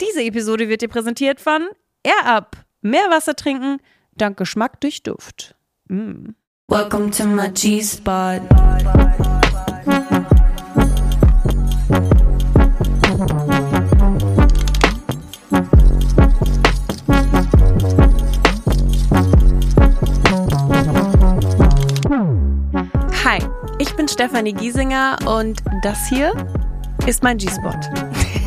Diese Episode wird dir präsentiert von Air Up. Mehr Wasser trinken, dank Geschmack durch Duft. Mm. Welcome to my G-Spot. Hi, ich bin Stefanie Giesinger und das hier ist mein G-Spot.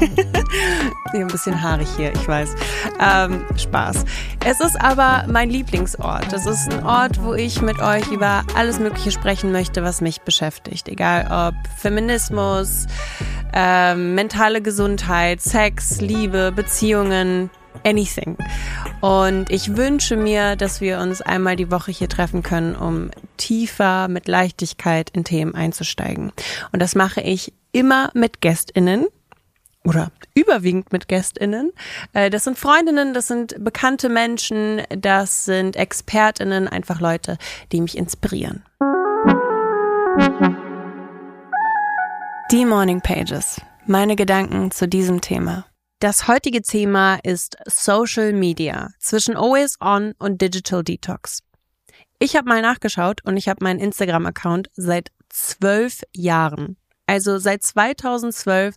ein bisschen haarig hier, ich weiß. Ähm, Spaß. Es ist aber mein Lieblingsort. Es ist ein Ort, wo ich mit euch über alles Mögliche sprechen möchte, was mich beschäftigt. Egal ob Feminismus, äh, mentale Gesundheit, Sex, Liebe, Beziehungen, anything. Und ich wünsche mir, dass wir uns einmal die Woche hier treffen können, um tiefer mit Leichtigkeit in Themen einzusteigen. Und das mache ich immer mit GästInnen oder überwiegend mit GästInnen. Äh, das sind Freundinnen, das sind bekannte Menschen, das sind ExpertInnen, einfach Leute, die mich inspirieren. Die Morning Pages. Meine Gedanken zu diesem Thema. Das heutige Thema ist Social Media zwischen Always On und Digital Detox. Ich habe mal nachgeschaut und ich habe meinen Instagram-Account seit zwölf Jahren. Also seit 2012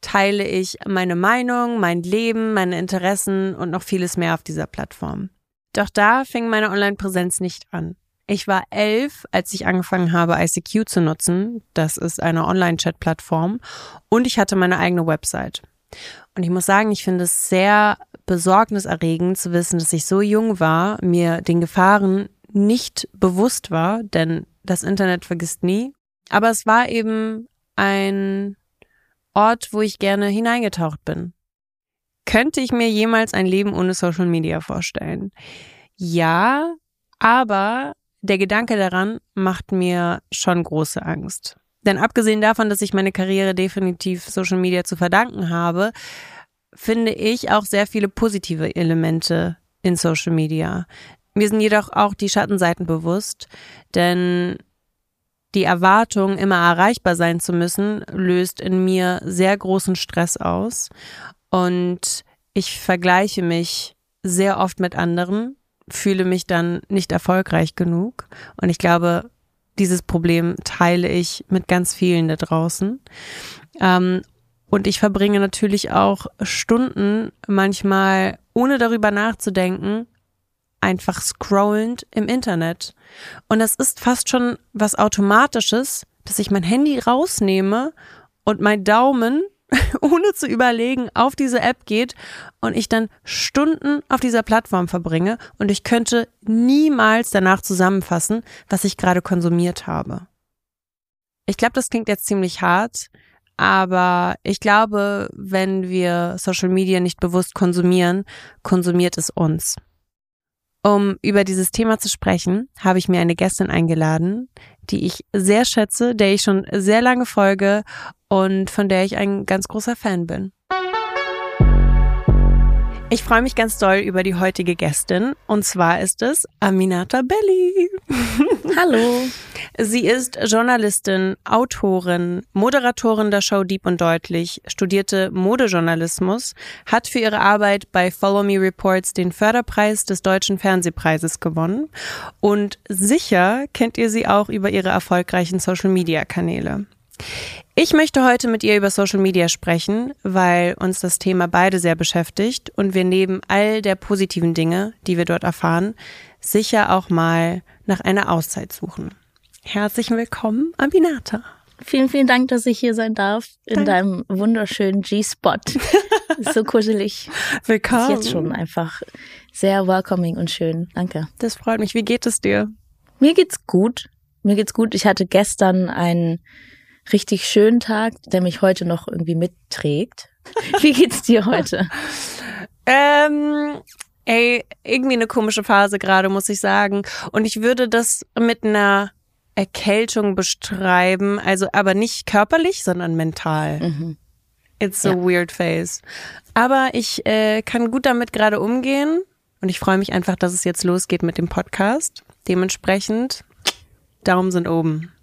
teile ich meine Meinung, mein Leben, meine Interessen und noch vieles mehr auf dieser Plattform. Doch da fing meine Online-Präsenz nicht an. Ich war elf, als ich angefangen habe, ICQ zu nutzen. Das ist eine Online-Chat-Plattform. Und ich hatte meine eigene Website. Und ich muss sagen, ich finde es sehr besorgniserregend zu wissen, dass ich so jung war, mir den Gefahren nicht bewusst war, denn das Internet vergisst nie. Aber es war eben ein Ort, wo ich gerne hineingetaucht bin. Könnte ich mir jemals ein Leben ohne Social Media vorstellen? Ja, aber der Gedanke daran macht mir schon große Angst. Denn abgesehen davon, dass ich meine Karriere definitiv Social Media zu verdanken habe, finde ich auch sehr viele positive Elemente in Social Media. Mir sind jedoch auch die Schattenseiten bewusst, denn die Erwartung, immer erreichbar sein zu müssen, löst in mir sehr großen Stress aus und ich vergleiche mich sehr oft mit anderen, fühle mich dann nicht erfolgreich genug und ich glaube, dieses Problem teile ich mit ganz vielen da draußen. Ähm, und ich verbringe natürlich auch Stunden manchmal, ohne darüber nachzudenken, einfach scrollend im Internet. Und das ist fast schon was Automatisches, dass ich mein Handy rausnehme und mein Daumen, ohne zu überlegen, auf diese App geht und ich dann Stunden auf dieser Plattform verbringe und ich könnte niemals danach zusammenfassen, was ich gerade konsumiert habe. Ich glaube, das klingt jetzt ziemlich hart, aber ich glaube, wenn wir Social Media nicht bewusst konsumieren, konsumiert es uns. Um über dieses Thema zu sprechen, habe ich mir eine Gästin eingeladen, die ich sehr schätze, der ich schon sehr lange folge und von der ich ein ganz großer Fan bin. Ich freue mich ganz doll über die heutige Gästin und zwar ist es Aminata Belli. Hallo. Sie ist Journalistin, Autorin, Moderatorin der Show Deep und Deutlich, studierte Modejournalismus, hat für ihre Arbeit bei Follow Me Reports den Förderpreis des Deutschen Fernsehpreises gewonnen und sicher kennt ihr sie auch über ihre erfolgreichen Social-Media-Kanäle. Ich möchte heute mit ihr über Social Media sprechen, weil uns das Thema beide sehr beschäftigt und wir neben all der positiven Dinge, die wir dort erfahren, sicher auch mal nach einer Auszeit suchen. Herzlich willkommen, Aminata. Vielen, vielen Dank, dass ich hier sein darf in Danke. deinem wunderschönen G-Spot. so kuschelig. Willkommen. Ist jetzt schon einfach sehr welcoming und schön. Danke. Das freut mich. Wie geht es dir? Mir geht's gut. Mir geht's gut. Ich hatte gestern einen richtig schönen Tag, der mich heute noch irgendwie mitträgt. Wie geht's dir heute? ähm, ey, irgendwie eine komische Phase gerade, muss ich sagen. Und ich würde das mit einer Erkältung beschreiben, also aber nicht körperlich, sondern mental. Mhm. It's a ja. weird phase. Aber ich äh, kann gut damit gerade umgehen und ich freue mich einfach, dass es jetzt losgeht mit dem Podcast. Dementsprechend, Daumen sind oben.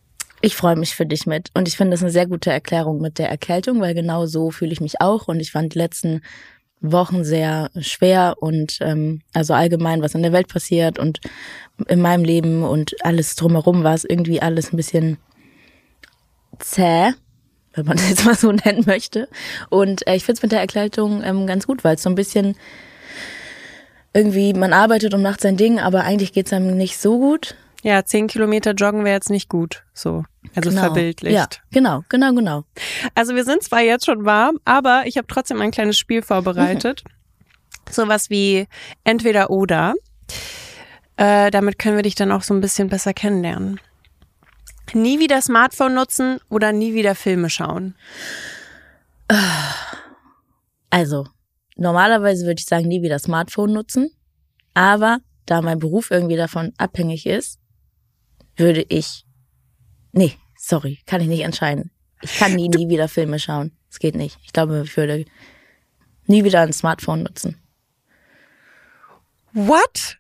Ich freue mich für dich mit. Und ich finde das eine sehr gute Erklärung mit der Erkältung, weil genau so fühle ich mich auch. Und ich fand die letzten Wochen sehr schwer und ähm, also allgemein, was in der Welt passiert und in meinem Leben und alles drumherum war es irgendwie alles ein bisschen zäh, wenn man das jetzt mal so nennen möchte. Und äh, ich finde es mit der Erkältung ähm, ganz gut, weil es so ein bisschen irgendwie, man arbeitet und macht sein Ding, aber eigentlich geht's einem nicht so gut. Ja, zehn Kilometer joggen wäre jetzt nicht gut, so. Also genau. verbildlicht. Ja, genau, genau, genau. Also wir sind zwar jetzt schon warm, aber ich habe trotzdem ein kleines Spiel vorbereitet. Mhm. Sowas wie entweder oder. Äh, damit können wir dich dann auch so ein bisschen besser kennenlernen. Nie wieder Smartphone nutzen oder nie wieder Filme schauen? Also, normalerweise würde ich sagen, nie wieder Smartphone nutzen. Aber da mein Beruf irgendwie davon abhängig ist, würde ich. Nee, sorry, kann ich nicht entscheiden. Ich kann nie, nie wieder Filme schauen. Es geht nicht. Ich glaube, ich würde nie wieder ein Smartphone nutzen. What?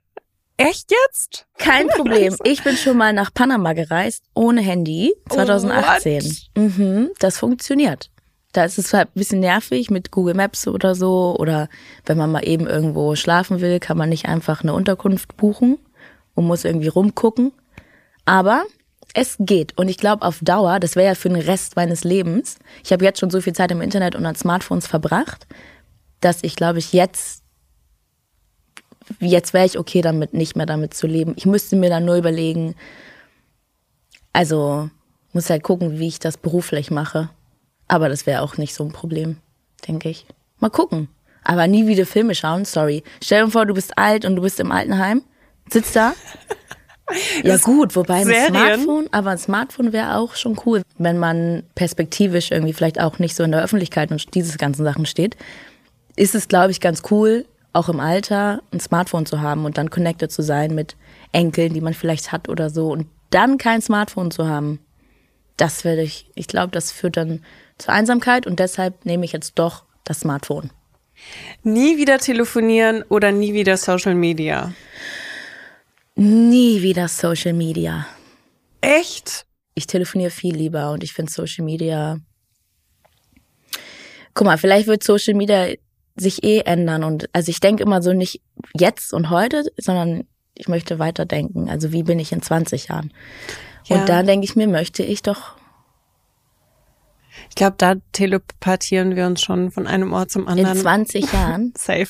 Echt jetzt? Kein Problem. Ich bin schon mal nach Panama gereist, ohne Handy, 2018. What? Mhm, das funktioniert. Da ist es zwar ein bisschen nervig mit Google Maps oder so, oder wenn man mal eben irgendwo schlafen will, kann man nicht einfach eine Unterkunft buchen und muss irgendwie rumgucken. Aber es geht. Und ich glaube, auf Dauer, das wäre ja für den Rest meines Lebens. Ich habe jetzt schon so viel Zeit im Internet und an Smartphones verbracht, dass ich, glaube ich, jetzt, jetzt wäre ich okay damit, nicht mehr damit zu leben. Ich müsste mir dann nur überlegen, also muss halt gucken, wie ich das beruflich mache. Aber das wäre auch nicht so ein Problem, denke ich. Mal gucken. Aber nie wieder Filme schauen, sorry. Stell dir vor, du bist alt und du bist im Altenheim, sitzt da. Ja gut, wobei ein Serien. Smartphone, aber ein Smartphone wäre auch schon cool, wenn man perspektivisch irgendwie vielleicht auch nicht so in der Öffentlichkeit und diese ganzen Sachen steht. Ist es, glaube ich, ganz cool, auch im Alter ein Smartphone zu haben und dann connected zu sein mit Enkeln, die man vielleicht hat oder so und dann kein Smartphone zu haben. Das werde ich, ich glaube, das führt dann zur Einsamkeit und deshalb nehme ich jetzt doch das Smartphone. Nie wieder telefonieren oder nie wieder Social Media? Nie wieder Social Media. Echt? Ich telefoniere viel lieber und ich finde Social Media. Guck mal, vielleicht wird Social Media sich eh ändern und also ich denke immer so nicht jetzt und heute, sondern ich möchte weiterdenken. Also wie bin ich in 20 Jahren? Ja. Und da denke ich mir, möchte ich doch Ich glaube, da telepathieren wir uns schon von einem Ort zum in anderen. 20 Jahren. Safe.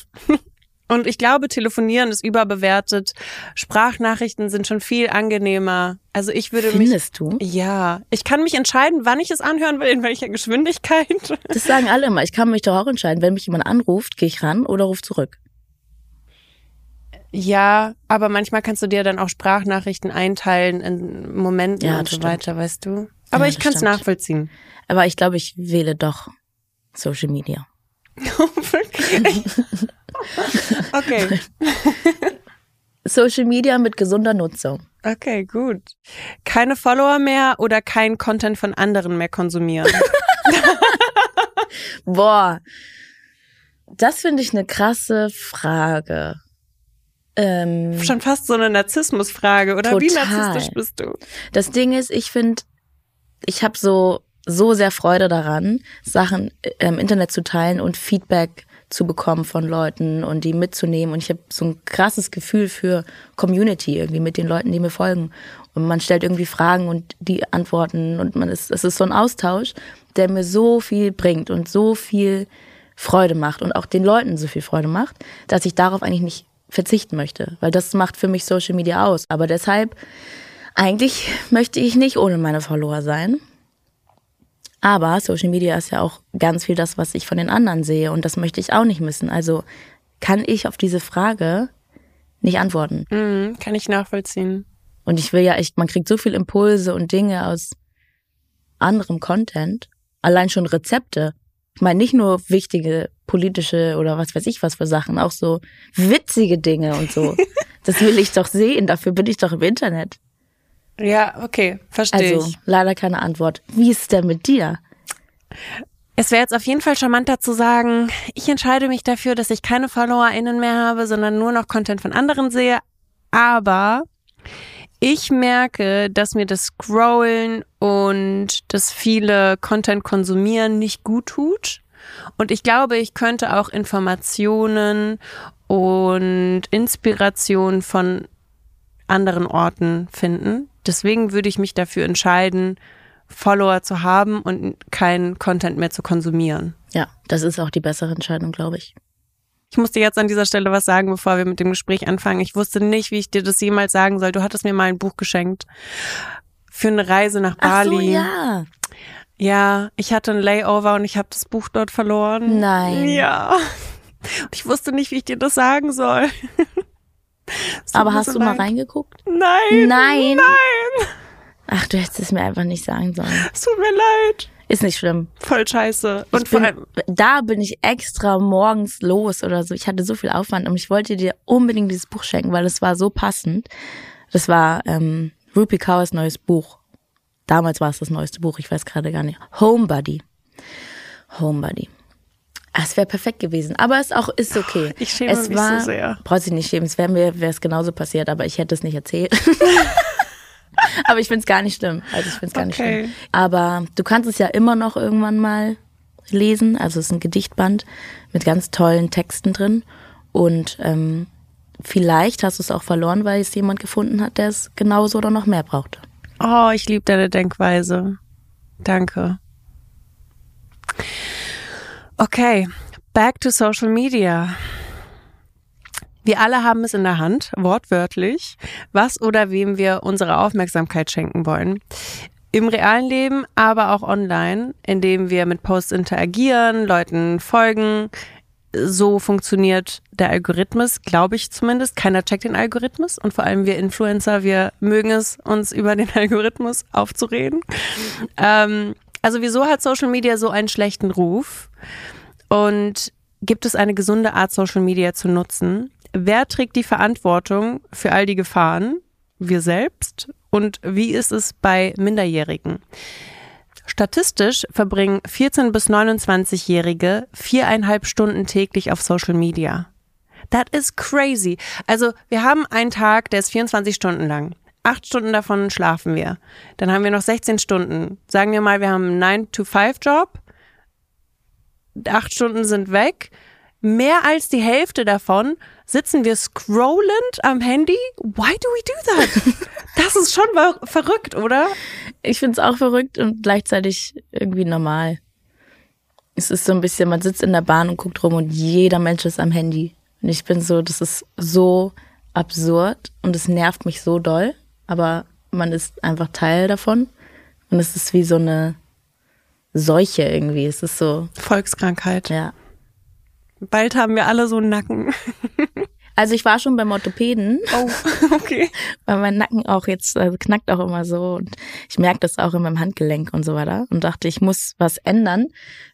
Und ich glaube, telefonieren ist überbewertet. Sprachnachrichten sind schon viel angenehmer. Also ich würde mich. Findest du? Ja, ich kann mich entscheiden, wann ich es anhören will, in welcher Geschwindigkeit. Das sagen alle immer. Ich kann mich doch auch entscheiden, wenn mich jemand anruft, gehe ich ran oder ruf zurück. Ja, aber manchmal kannst du dir dann auch Sprachnachrichten einteilen in Momenten Ja, und so stimmt. weiter, weißt du? Aber Ja, ich kann es nachvollziehen. Aber ich glaube, ich wähle doch Social Media. Okay. Social Media mit gesunder Nutzung. Okay, gut. Keine Follower mehr oder kein Content von anderen mehr konsumieren? Boah, das finde ich eine krasse Frage. Ähm, Schon fast so eine Narzissmusfrage, oder? Wie Total. narzisstisch bist du? das Ding ist, ich finde, ich habe so so sehr Freude daran, Sachen im Internet zu teilen und Feedback zu bekommen von Leuten und die mitzunehmen. Und ich habe so ein krasses Gefühl für Community irgendwie mit den Leuten, die mir folgen. Und man stellt irgendwie Fragen und die antworten und man ist, es ist so ein Austausch, der mir so viel bringt und so viel Freude macht und auch den Leuten so viel Freude macht, dass ich darauf eigentlich nicht verzichten möchte, weil das macht für mich Social Media aus. Aber deshalb, eigentlich möchte ich nicht ohne meine Follower sein. Aber Social Media ist ja auch ganz viel das, was ich von den anderen sehe und das möchte ich auch nicht missen. Also kann ich auf diese Frage nicht antworten. Mhm, kann ich nachvollziehen. Und ich will ja echt, man kriegt so viel Impulse und Dinge aus anderem Content. Allein schon Rezepte. Ich meine, nicht nur wichtige politische oder was weiß ich was für Sachen, auch so witzige Dinge und so. Das will ich doch sehen, dafür bin ich doch im Internet. Ja, okay, verstehe Also ich. leider keine Antwort. Wie ist es denn mit dir? Es wäre jetzt auf jeden Fall charmanter zu sagen, ich entscheide mich dafür, dass ich keine FollowerInnen mehr habe, sondern nur noch Content von anderen sehe. Aber ich merke, dass mir das Scrollen und das viele Content konsumieren nicht gut tut. Und ich glaube, ich könnte auch Informationen und Inspiration von anderen Orten finden. Deswegen würde ich mich dafür entscheiden, Follower zu haben und keinen Content mehr zu konsumieren. Ja, das ist auch die bessere Entscheidung, glaube ich. Ich musste jetzt an dieser Stelle was sagen, bevor wir mit dem Gespräch anfangen. Ich wusste nicht, wie ich dir das jemals sagen soll. Du hattest mir mal ein Buch geschenkt für eine Reise nach Bali. Ach so, ja. Ja, ich hatte ein Layover und ich habe das Buch dort verloren. Nein. Ja. Und ich wusste nicht, wie ich dir das sagen soll. Aber hast du mal reingeguckt? Nein. Nein. Nein. Ach, du hättest es mir einfach nicht sagen sollen. Es tut mir leid. Ist nicht schlimm. Voll scheiße. Und ich vor bin, allem, da bin ich extra morgens los oder so. Ich hatte so viel Aufwand und ich wollte dir unbedingt dieses Buch schenken, weil es war so passend. Das war ähm, Rupi Kaurs neues Buch. Damals war es das neueste Buch, ich weiß gerade gar nicht. Homebody. Homebody. Es wäre perfekt gewesen, aber es auch ist okay. Ich schäme es mich so sehr. Brauchst dich nicht schämen, es wäre mir wäre es genauso passiert, aber ich hätte es nicht erzählt. aber ich find's gar nicht schlimm. Also ich find's gar nicht Okay. schlimm. Aber du kannst es ja immer noch irgendwann mal lesen. Also es ist ein Gedichtband mit ganz tollen Texten drin. Und ähm, vielleicht hast du es auch verloren, weil es jemand gefunden hat, der es genauso oder noch mehr brauchte. oh, ich liebe deine Denkweise. Danke. Okay, back to Social Media. Wir alle haben es in der Hand, wortwörtlich, was oder wem wir unsere Aufmerksamkeit schenken wollen. Im realen Leben, aber auch online, indem wir mit Posts interagieren, Leuten folgen. So funktioniert der Algorithmus, glaube ich zumindest. Keiner checkt den Algorithmus und vor allem wir Influencer, wir mögen es, uns über den Algorithmus aufzureden. Ähm, also wieso hat Social Media so einen schlechten Ruf? Und gibt es eine gesunde Art, Social Media zu nutzen? Wer trägt die Verantwortung für all die Gefahren? Wir selbst? Und wie ist es bei Minderjährigen? Statistisch verbringen 14- bis 29-Jährige viereinhalb Stunden täglich auf Social Media. That is crazy. Also wir haben einen Tag, der ist 24 Stunden lang. Acht Stunden davon schlafen wir. Dann haben wir noch 16 Stunden. Sagen wir mal, wir haben einen 9-to-5-Job. Acht Stunden sind weg. Mehr als die Hälfte davon sitzen wir scrollend am Handy. Why do we do that? Das ist schon ver- verrückt, oder? Ich find's auch verrückt und gleichzeitig irgendwie normal. Es ist so ein bisschen, man sitzt in der Bahn und guckt rum und jeder Mensch ist am Handy. Und ich bin so, das ist so absurd und es nervt mich so doll, aber man ist einfach Teil davon. Und es ist wie so eine Seuche irgendwie. Es ist so, Volkskrankheit. ja. Bald haben wir alle so einen Nacken. Also ich war schon beim Orthopäden, Oh, okay. weil mein Nacken auch jetzt also knackt auch immer so und ich merke das auch in meinem Handgelenk und so weiter und dachte, ich muss was ändern,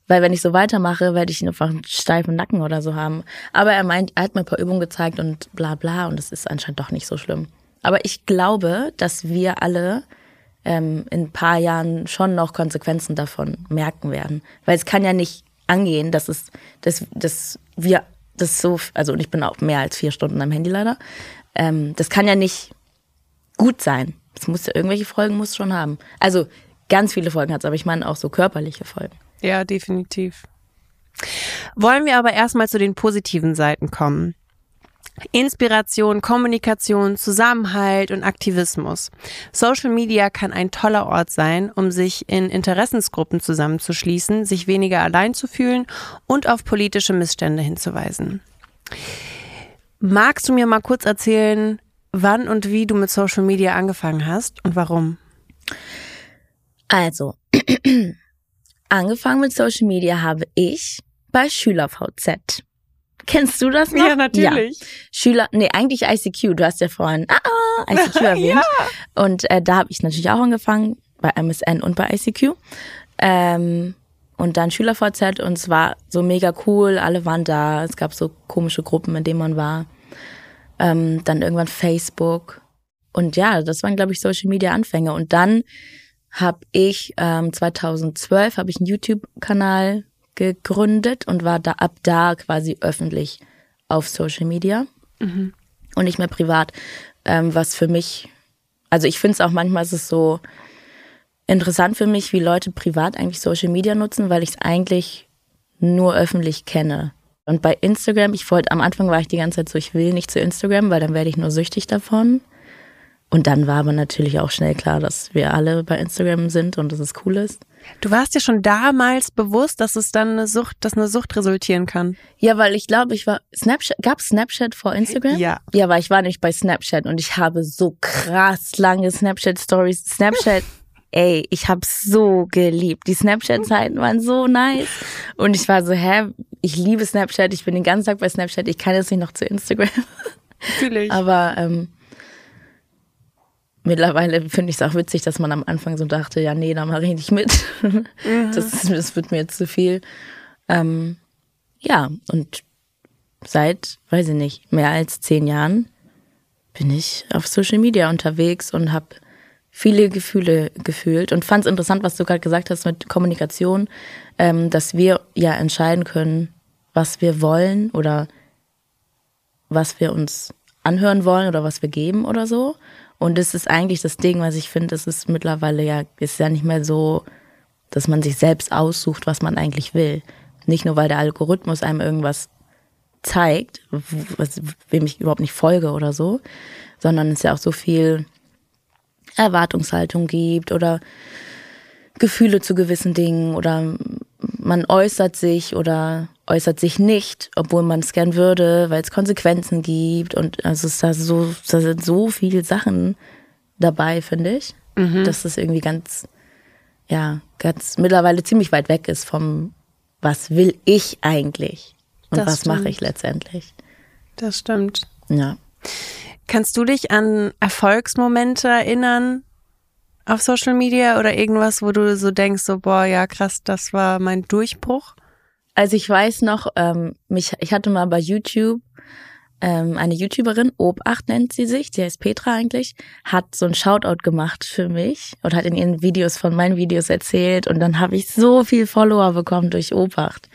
weil wenn ich so weitermache, werde ich einfach einen steifen Nacken oder so haben. Aber er meint, er hat mir ein paar Übungen gezeigt und bla bla und es ist anscheinend doch nicht so schlimm. Aber ich glaube, dass wir alle ähm, in ein paar Jahren schon noch Konsequenzen davon merken werden, weil es kann ja nicht angehen, dass es, dass, dass wir das so, also und ich bin auch mehr als vier Stunden am Handy leider. Ähm, das kann ja nicht gut sein. Es muss ja irgendwelche Folgen muss schon haben. Also ganz viele Folgen hat es, aber ich meine auch so körperliche Folgen. Ja, definitiv. Wollen wir aber erstmal zu den positiven Seiten kommen. Inspiration, Kommunikation, Zusammenhalt und Aktivismus. Social Media kann ein toller Ort sein, um sich in Interessensgruppen zusammenzuschließen, sich weniger allein zu fühlen und auf politische Missstände hinzuweisen. Magst du mir mal kurz erzählen, wann und wie du mit Social Media angefangen hast und warum? Also, angefangen mit Social Media habe ich bei SchülerVZ. Kennst du das noch? Ja. Schüler, nee, eigentlich ICQ. Du hast ja vorhin ah, ah, ICQ erwähnt. Und äh, da habe ich natürlich auch angefangen, bei MSN und bei ICQ. Ähm, und dann SchülerVZ und es war so mega cool, alle waren da. Es gab so komische Gruppen, in denen man war. Ähm, dann irgendwann Facebook. Und ja, das waren, glaube ich, Social Media Anfänge. Und dann habe ich ähm, 2012 habe ich einen YouTube-Kanal gegründet und war da ab da quasi öffentlich auf Social Media und nicht mehr privat. Ähm, was für mich, also ich finde es auch manchmal ist es so interessant für mich, wie Leute privat eigentlich Social Media nutzen, weil ich es eigentlich nur öffentlich kenne. Und bei Instagram, ich wollte, am Anfang war ich die ganze Zeit so, ich will nicht zu Instagram, weil dann werde ich nur süchtig davon. Und dann war aber natürlich auch schnell klar, dass wir alle bei Instagram sind und dass es cool ist. Du warst ja schon damals bewusst, dass es dann eine Sucht, dass eine Sucht resultieren kann. Ja, weil ich glaube, ich war Snapchat, gab Snapchat vor Instagram? Ja. Ja, aber ich war nicht bei Snapchat und ich habe so krass lange Snapchat Stories. Snapchat, ey, ich hab's so geliebt. Die Snapchat Zeiten waren so nice und ich war so, hä, ich liebe Snapchat, ich bin den ganzen Tag bei Snapchat, ich kann jetzt nicht noch zu Instagram. Fühle ich. Aber ähm, mittlerweile finde ich es auch witzig, dass man am Anfang so dachte, ja, nee, da mache ich nicht mit. Das, ist- das wird mir jetzt zu viel. Ähm, ja, und seit, weiß ich nicht, mehr als zehn Jahren bin ich auf Social Media unterwegs und habe viele Gefühle gefühlt und fand es interessant, was du gerade gesagt hast mit Kommunikation, ähm, dass wir ja entscheiden können, was wir wollen oder was wir uns anhören wollen oder was wir geben oder so. Und das ist eigentlich das Ding, was ich finde, es ist mittlerweile ja, ist ja nicht mehr so, dass man sich selbst aussucht, was man eigentlich will. Nicht nur, weil der Algorithmus einem irgendwas zeigt, was, wem ich überhaupt nicht folge oder so, sondern es ja auch so viel Erwartungshaltung gibt oder Gefühle zu gewissen Dingen oder man äußert sich oder äußert sich nicht, obwohl man es gern würde, weil es Konsequenzen gibt und also es da so, da sind so viele Sachen dabei, finde ich, dass es irgendwie ganz, ja, ganz mittlerweile ziemlich weit weg ist vom, was will ich eigentlich und Das was mache ich letztendlich. Das stimmt. Ja. Kannst du dich an Erfolgsmomente erinnern auf Social Media oder irgendwas, wo du so denkst, so, boah, ja, krass, das war mein Durchbruch? Also ich weiß noch, ähm, mich, ich hatte mal bei YouTube ähm, eine YouTuberin, Obacht nennt sie sich, die heißt Petra eigentlich, hat so ein Shoutout gemacht für mich und hat in ihren Videos von meinen Videos erzählt und dann habe ich so viel Follower bekommen durch Obacht.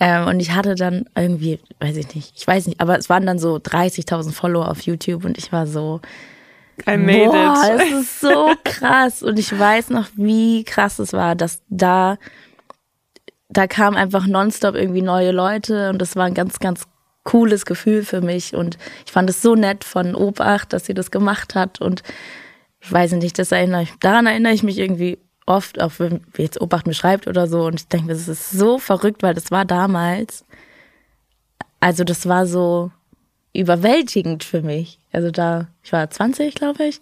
Ähm, und ich hatte dann irgendwie, weiß ich nicht, ich weiß nicht, aber es waren dann so 30.000 Follower auf YouTube und ich war so, I made Boah, it. es ist so krass. Und ich weiß noch, wie krass es war, dass da, da kamen einfach nonstop irgendwie neue Leute und das war ein ganz, ganz cooles Gefühl für mich. Und ich fand es so nett von Obacht, dass sie das gemacht hat. Und ich weiß nicht, das erinnere ich, daran erinnere ich mich irgendwie oft, auch wenn jetzt Obacht mir schreibt oder so. Und ich denke, das ist so verrückt, weil das war damals, also das war so überwältigend für mich. Also da, ich war 20, glaube ich.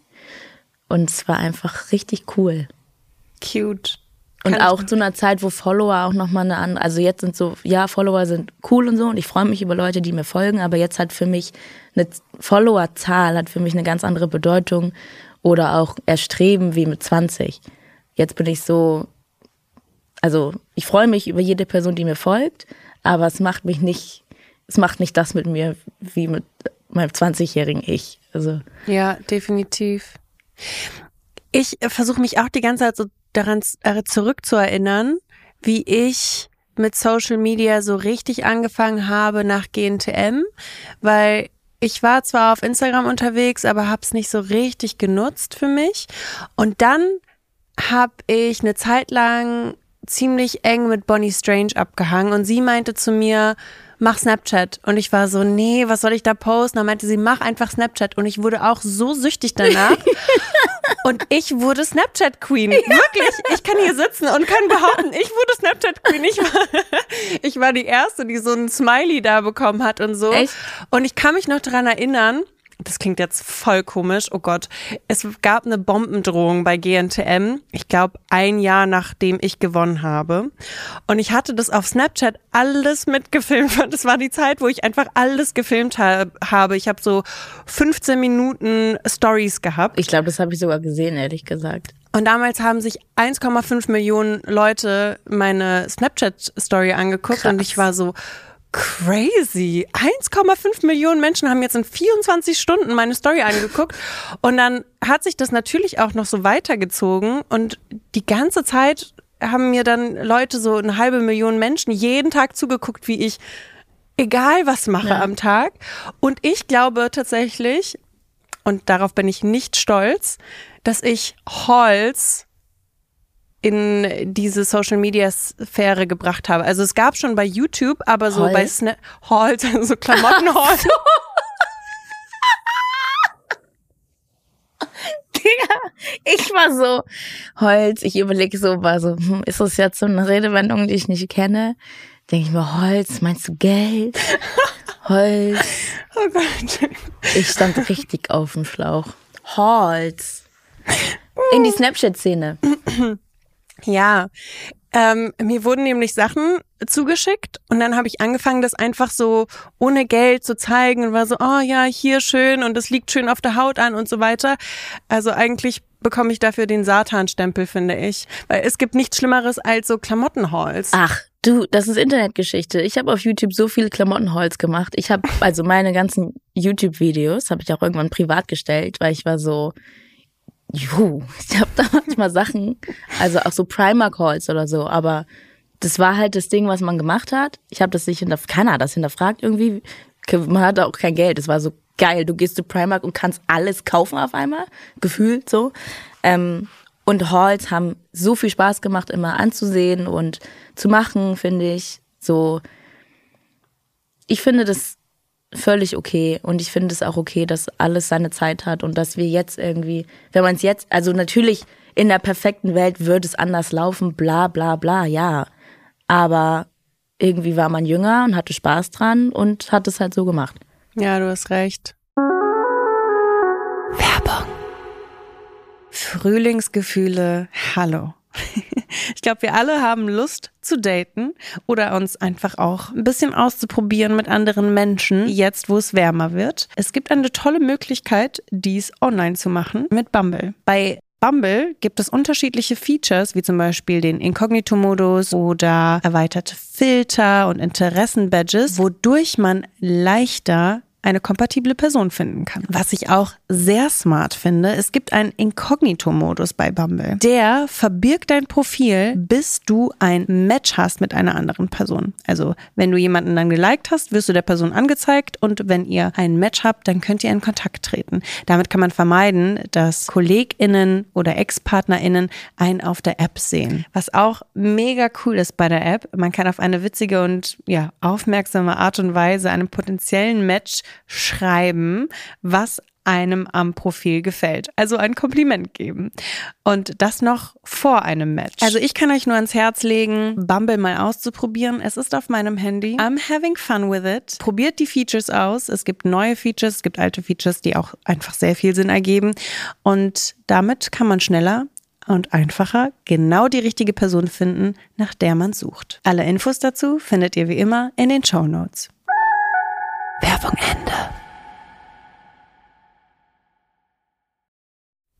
Und es war einfach richtig cool. Cute. Und Kann auch zu einer Zeit, wo Follower auch nochmal eine andere, also jetzt sind so, ja, Follower sind cool und so und ich freue mich über Leute, die mir folgen, aber jetzt hat für mich eine Followerzahl hat für mich eine ganz andere Bedeutung oder auch erstreben wie mit 20. Jetzt bin ich so, also ich freue mich über jede Person, die mir folgt, aber es macht mich nicht, es macht nicht das mit mir wie mit meinem 20-jährigen Ich. Also Ja, definitiv. Ich äh, versuche mich auch die ganze Zeit so daran äh, zurückzuerinnern, wie ich mit Social Media so richtig angefangen habe nach GNTM, weil ich war zwar auf Instagram unterwegs, aber habe es nicht so richtig genutzt für mich. Und dann habe ich eine Zeit lang ziemlich eng mit Bonnie Strange abgehangen und sie meinte zu mir, mach Snapchat. Und ich war so, nee, was soll ich da posten? Dann meinte sie, mach einfach Snapchat. Und ich wurde auch so süchtig danach. und ich wurde Snapchat Queen. Wirklich. Ich kann hier sitzen und kann behaupten, ich wurde Snapchat Queen. Ich war, ich war die Erste, die so ein Smiley da bekommen hat und so. Echt? Und ich kann mich noch daran erinnern, das klingt jetzt voll komisch, oh Gott. Es gab eine Bombendrohung bei GNTM, ich glaube ein Jahr nachdem ich gewonnen habe. Und ich hatte das auf Snapchat alles mitgefilmt. Und Das war die Zeit, wo ich einfach alles gefilmt ha habe. Ich habe so 15 Minuten Stories gehabt. ich glaube, das habe ich sogar gesehen, ehrlich gesagt. Und damals haben sich 1,5 Millionen Leute meine Snapchat-Story angeguckt Krass. und ich war so crazy. 1,5 Millionen Menschen haben jetzt in 24 Stunden meine Story angeguckt und dann hat sich das natürlich auch noch so weitergezogen und die ganze Zeit haben mir dann Leute, so eine halbe Million Menschen, jeden Tag zugeguckt, wie ich egal was mache Ja. am Tag. Und ich glaube tatsächlich, und darauf bin ich nicht stolz, dass ich Holz in diese Social Media Sphäre gebracht habe. Also es gab schon bei YouTube, aber so Holz? bei Snap Holz, so Klamottenholz. Ich war so, Holz, ich überlege so, war so, hm, ist das jetzt so eine Redewendung, die ich nicht kenne? Denke ich mir, Holz, meinst du Geld? Holz. Oh Gott. Ich stand richtig auf dem Schlauch. Holz. In die Snapchat-Szene. Ja, ähm, mir wurden nämlich Sachen zugeschickt und dann habe ich angefangen, das einfach so ohne Geld zu zeigen und war so, oh ja, hier schön und es liegt schön auf der Haut an und so weiter. Also eigentlich bekomme ich dafür den Satan-Stempel, finde ich. Weil es gibt nichts Schlimmeres als so Klamottenholz. Ach, du, das ist Internetgeschichte. Ich habe auf YouTube so viel Klamottenholz gemacht. Ich habe also meine ganzen YouTube-Videos habe ich auch irgendwann privat gestellt, weil ich war so, juhu, ich habe da manchmal Sachen, also auch so Primark-Holz oder so, aber das war halt das Ding, was man gemacht hat. Ich habe das nicht hinterfragt, keiner hat das hinterfragt irgendwie. Man hatte auch kein Geld. Es war so geil. Du gehst zu Primark und kannst alles kaufen auf einmal, gefühlt so. Ähm, und Halls haben so viel Spaß gemacht, immer anzusehen und zu machen, finde ich. So, ich finde das völlig okay und ich finde es auch okay, dass alles seine Zeit hat und dass wir jetzt irgendwie, wenn man es jetzt, also natürlich in der perfekten Welt würde es anders laufen, bla bla bla, ja. Aber irgendwie war man jünger und hatte Spaß dran und hat es halt so gemacht. Ja, du hast recht. Werbung. Frühlingsgefühle, hallo. Ich glaube, wir alle haben Lust zu daten oder uns einfach auch ein bisschen auszuprobieren mit anderen Menschen, jetzt wo es wärmer wird. Es gibt eine tolle Möglichkeit, dies online zu machen mit Bumble. Bei Bumble gibt es unterschiedliche Features, wie zum Beispiel den Inkognito-Modus oder erweiterte Filter und Interessen-Badges, wodurch man leichter eine kompatible Person finden kann. Was ich auch sehr smart finde, es gibt einen Inkognito-Modus bei Bumble. Der verbirgt dein Profil, bis du ein Match hast mit einer anderen Person. Also wenn du jemanden dann geliked hast, wirst du der Person angezeigt und wenn ihr ein Match habt, dann könnt ihr in Kontakt treten. Damit kann man vermeiden, dass KollegInnen oder Ex-PartnerInnen einen auf der App sehen. Was auch mega cool ist bei der App, man kann auf eine witzige und ja, aufmerksame Art und Weise einem potenziellen Match schreiben, was einem am Profil gefällt. Also ein Kompliment geben. Und das noch vor einem Match. Also ich kann euch nur ans Herz legen, Bumble mal auszuprobieren. Es ist auf meinem Handy. I'm having fun with it. Probiert die Features aus. Es gibt neue Features, es gibt alte Features, die auch einfach sehr viel Sinn ergeben. Und damit kann man schneller und einfacher genau die richtige Person finden, nach der man sucht. Alle Infos dazu findet ihr wie immer in den Show Notes. Werbung Ende.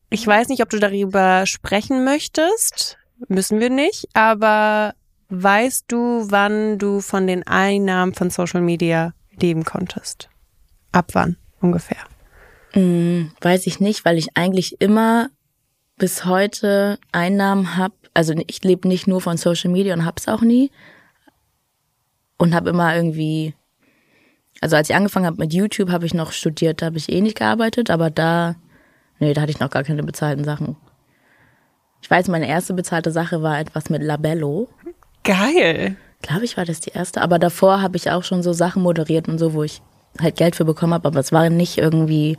Ich weiß nicht, ob du darüber sprechen möchtest. Müssen wir nicht. Aber weißt du, wann du von den Einnahmen von Social Media leben konntest? Ab wann ungefähr? Hm, weiß ich nicht, weil ich eigentlich immer bis heute Einnahmen habe. Also ich lebe nicht nur von Social Media und hab's auch nie. Und habe immer irgendwie, also als ich angefangen habe mit YouTube, habe ich noch studiert, da habe ich eh nicht gearbeitet, aber da, nee, da hatte ich noch gar keine bezahlten Sachen. Ich weiß, meine erste bezahlte Sache war etwas mit Labello. Geil. Glaube ich, war das die erste. Aber davor habe ich auch schon so Sachen moderiert und so, wo ich halt Geld für bekommen habe. Aber es waren nicht irgendwie,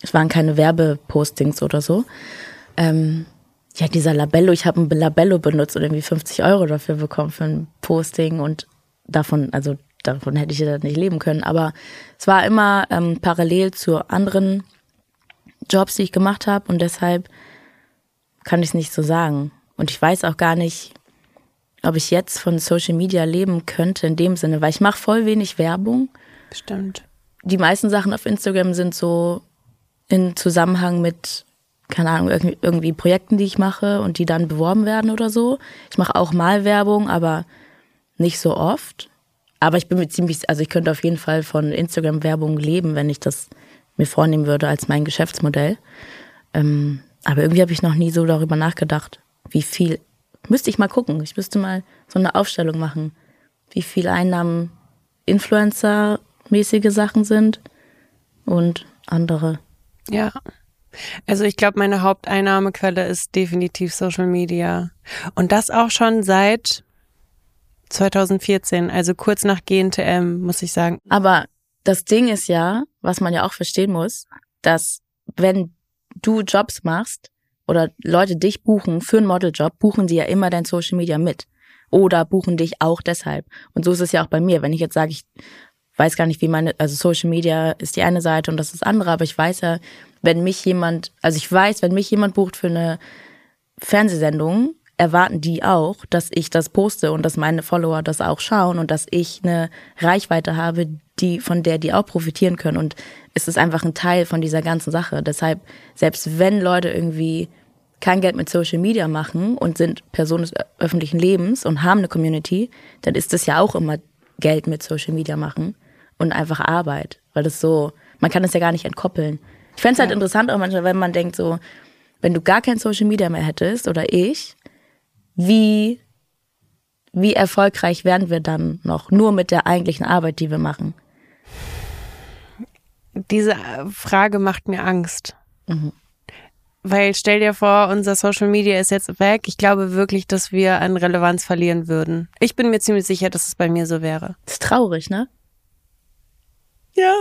es waren keine Werbepostings oder so. Ähm, ja, dieser Labello, ich habe ein Labello benutzt und irgendwie 50 Euro dafür bekommen für ein Posting und davon, also davon hätte ich ja nicht leben können. Aber es war immer ähm, parallel zu anderen Jobs, die ich gemacht habe und deshalb kann ich es nicht so sagen. Und ich weiß auch gar nicht, ob ich jetzt von Social Media leben könnte in dem Sinne, weil ich mache voll wenig Werbung. Stimmt. Die meisten Sachen auf Instagram sind so in Zusammenhang mit, keine Ahnung, irgendwie Projekten, die ich mache und die dann beworben werden oder so. Ich mache auch mal Werbung, aber nicht so oft. Aber ich bin mir ziemlich, also ich könnte auf jeden Fall von Instagram-Werbung leben, wenn ich das mir vornehmen würde als mein Geschäftsmodell. Ähm, aber irgendwie habe ich noch nie so darüber nachgedacht, wie viel. Müsste ich mal gucken. Ich müsste mal so eine Aufstellung machen, wie viel Einnahmen Influencer-mäßige Sachen sind und andere. Ja. Also ich glaube, meine Haupteinnahmequelle ist definitiv Social Media. Und das auch schon seit 2014, also kurz nach GNTM, muss ich sagen. Aber das Ding ist ja, was man ja auch verstehen muss, dass wenn du Jobs machst oder Leute dich buchen für einen Modeljob, buchen sie ja immer dein Social Media mit. Oder buchen dich auch deshalb. Und so ist es ja auch bei mir. Wenn ich jetzt sage, ich weiß gar nicht, wie meine, also Social Media ist die eine Seite und das ist das andere, aber ich weiß ja, wenn mich jemand, also ich weiß, wenn mich jemand bucht für eine Fernsehsendung, erwarten die auch, dass ich das poste und dass meine Follower das auch schauen und dass ich eine Reichweite habe, die, von der die auch profitieren können. Und es ist einfach ein Teil von dieser ganzen Sache. Deshalb, selbst wenn Leute irgendwie kein Geld mit Social Media machen und sind Personen des öffentlichen Lebens und haben eine Community, dann ist das ja auch immer Geld mit Social Media machen und einfach Arbeit. Weil das so, man kann das ja gar nicht entkoppeln. Ich fände es halt ja. interessant auch manchmal, wenn man denkt so, wenn du gar kein Social Media mehr hättest oder ich, wie, wie erfolgreich wären wir dann noch, nur mit der eigentlichen Arbeit, die wir machen? Diese Frage macht mir Angst. Mhm. Weil stell dir vor, unser Social Media ist jetzt weg. Ich glaube wirklich, dass wir an Relevanz verlieren würden. Ich bin mir ziemlich sicher, dass es bei mir so wäre. Das ist traurig, ne? Ja.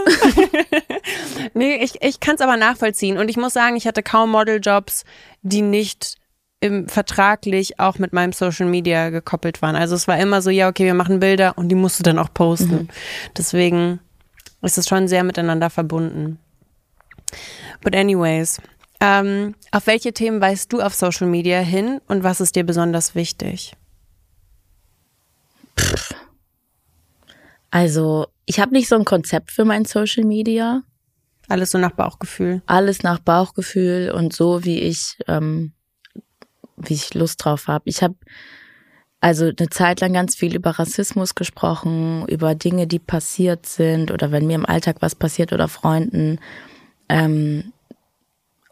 nee, ich, ich kann es aber nachvollziehen. Und ich muss sagen, ich hatte kaum Modeljobs, die nicht im vertraglich auch mit meinem Social Media gekoppelt waren. Also es war immer so, ja, okay, wir machen Bilder und die musst du dann auch posten. Mhm. Deswegen ist es schon sehr miteinander verbunden. But anyways, ähm, auf welche Themen weist du auf Social Media hin und was ist dir besonders wichtig? Also, ich habe nicht so ein Konzept für mein Social Media. Alles so nach Bauchgefühl. Alles nach Bauchgefühl und so, wie ich ähm, wie ich Lust drauf habe. Ich habe also eine Zeit lang ganz viel über Rassismus gesprochen, über Dinge, die passiert sind oder wenn mir im Alltag was passiert oder Freunden. Ähm,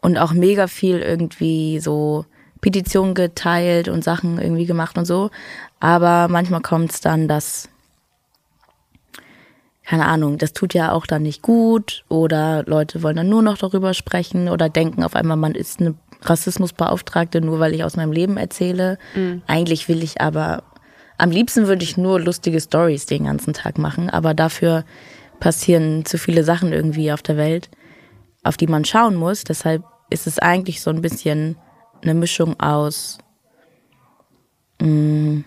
und auch mega viel irgendwie so Petitionen geteilt und Sachen irgendwie gemacht und so. Aber manchmal kommt es dann, dass, keine Ahnung, das tut ja auch dann nicht gut oder Leute wollen dann nur noch darüber sprechen oder denken auf einmal, man ist eine Rassismusbeauftragte, nur weil ich aus meinem Leben erzähle. Mhm. Eigentlich will ich aber, am liebsten würde ich nur lustige Stories den ganzen Tag machen, aber dafür passieren zu viele Sachen irgendwie auf der Welt, auf die man schauen muss. Deshalb ist es eigentlich so ein bisschen eine Mischung aus mh, mm,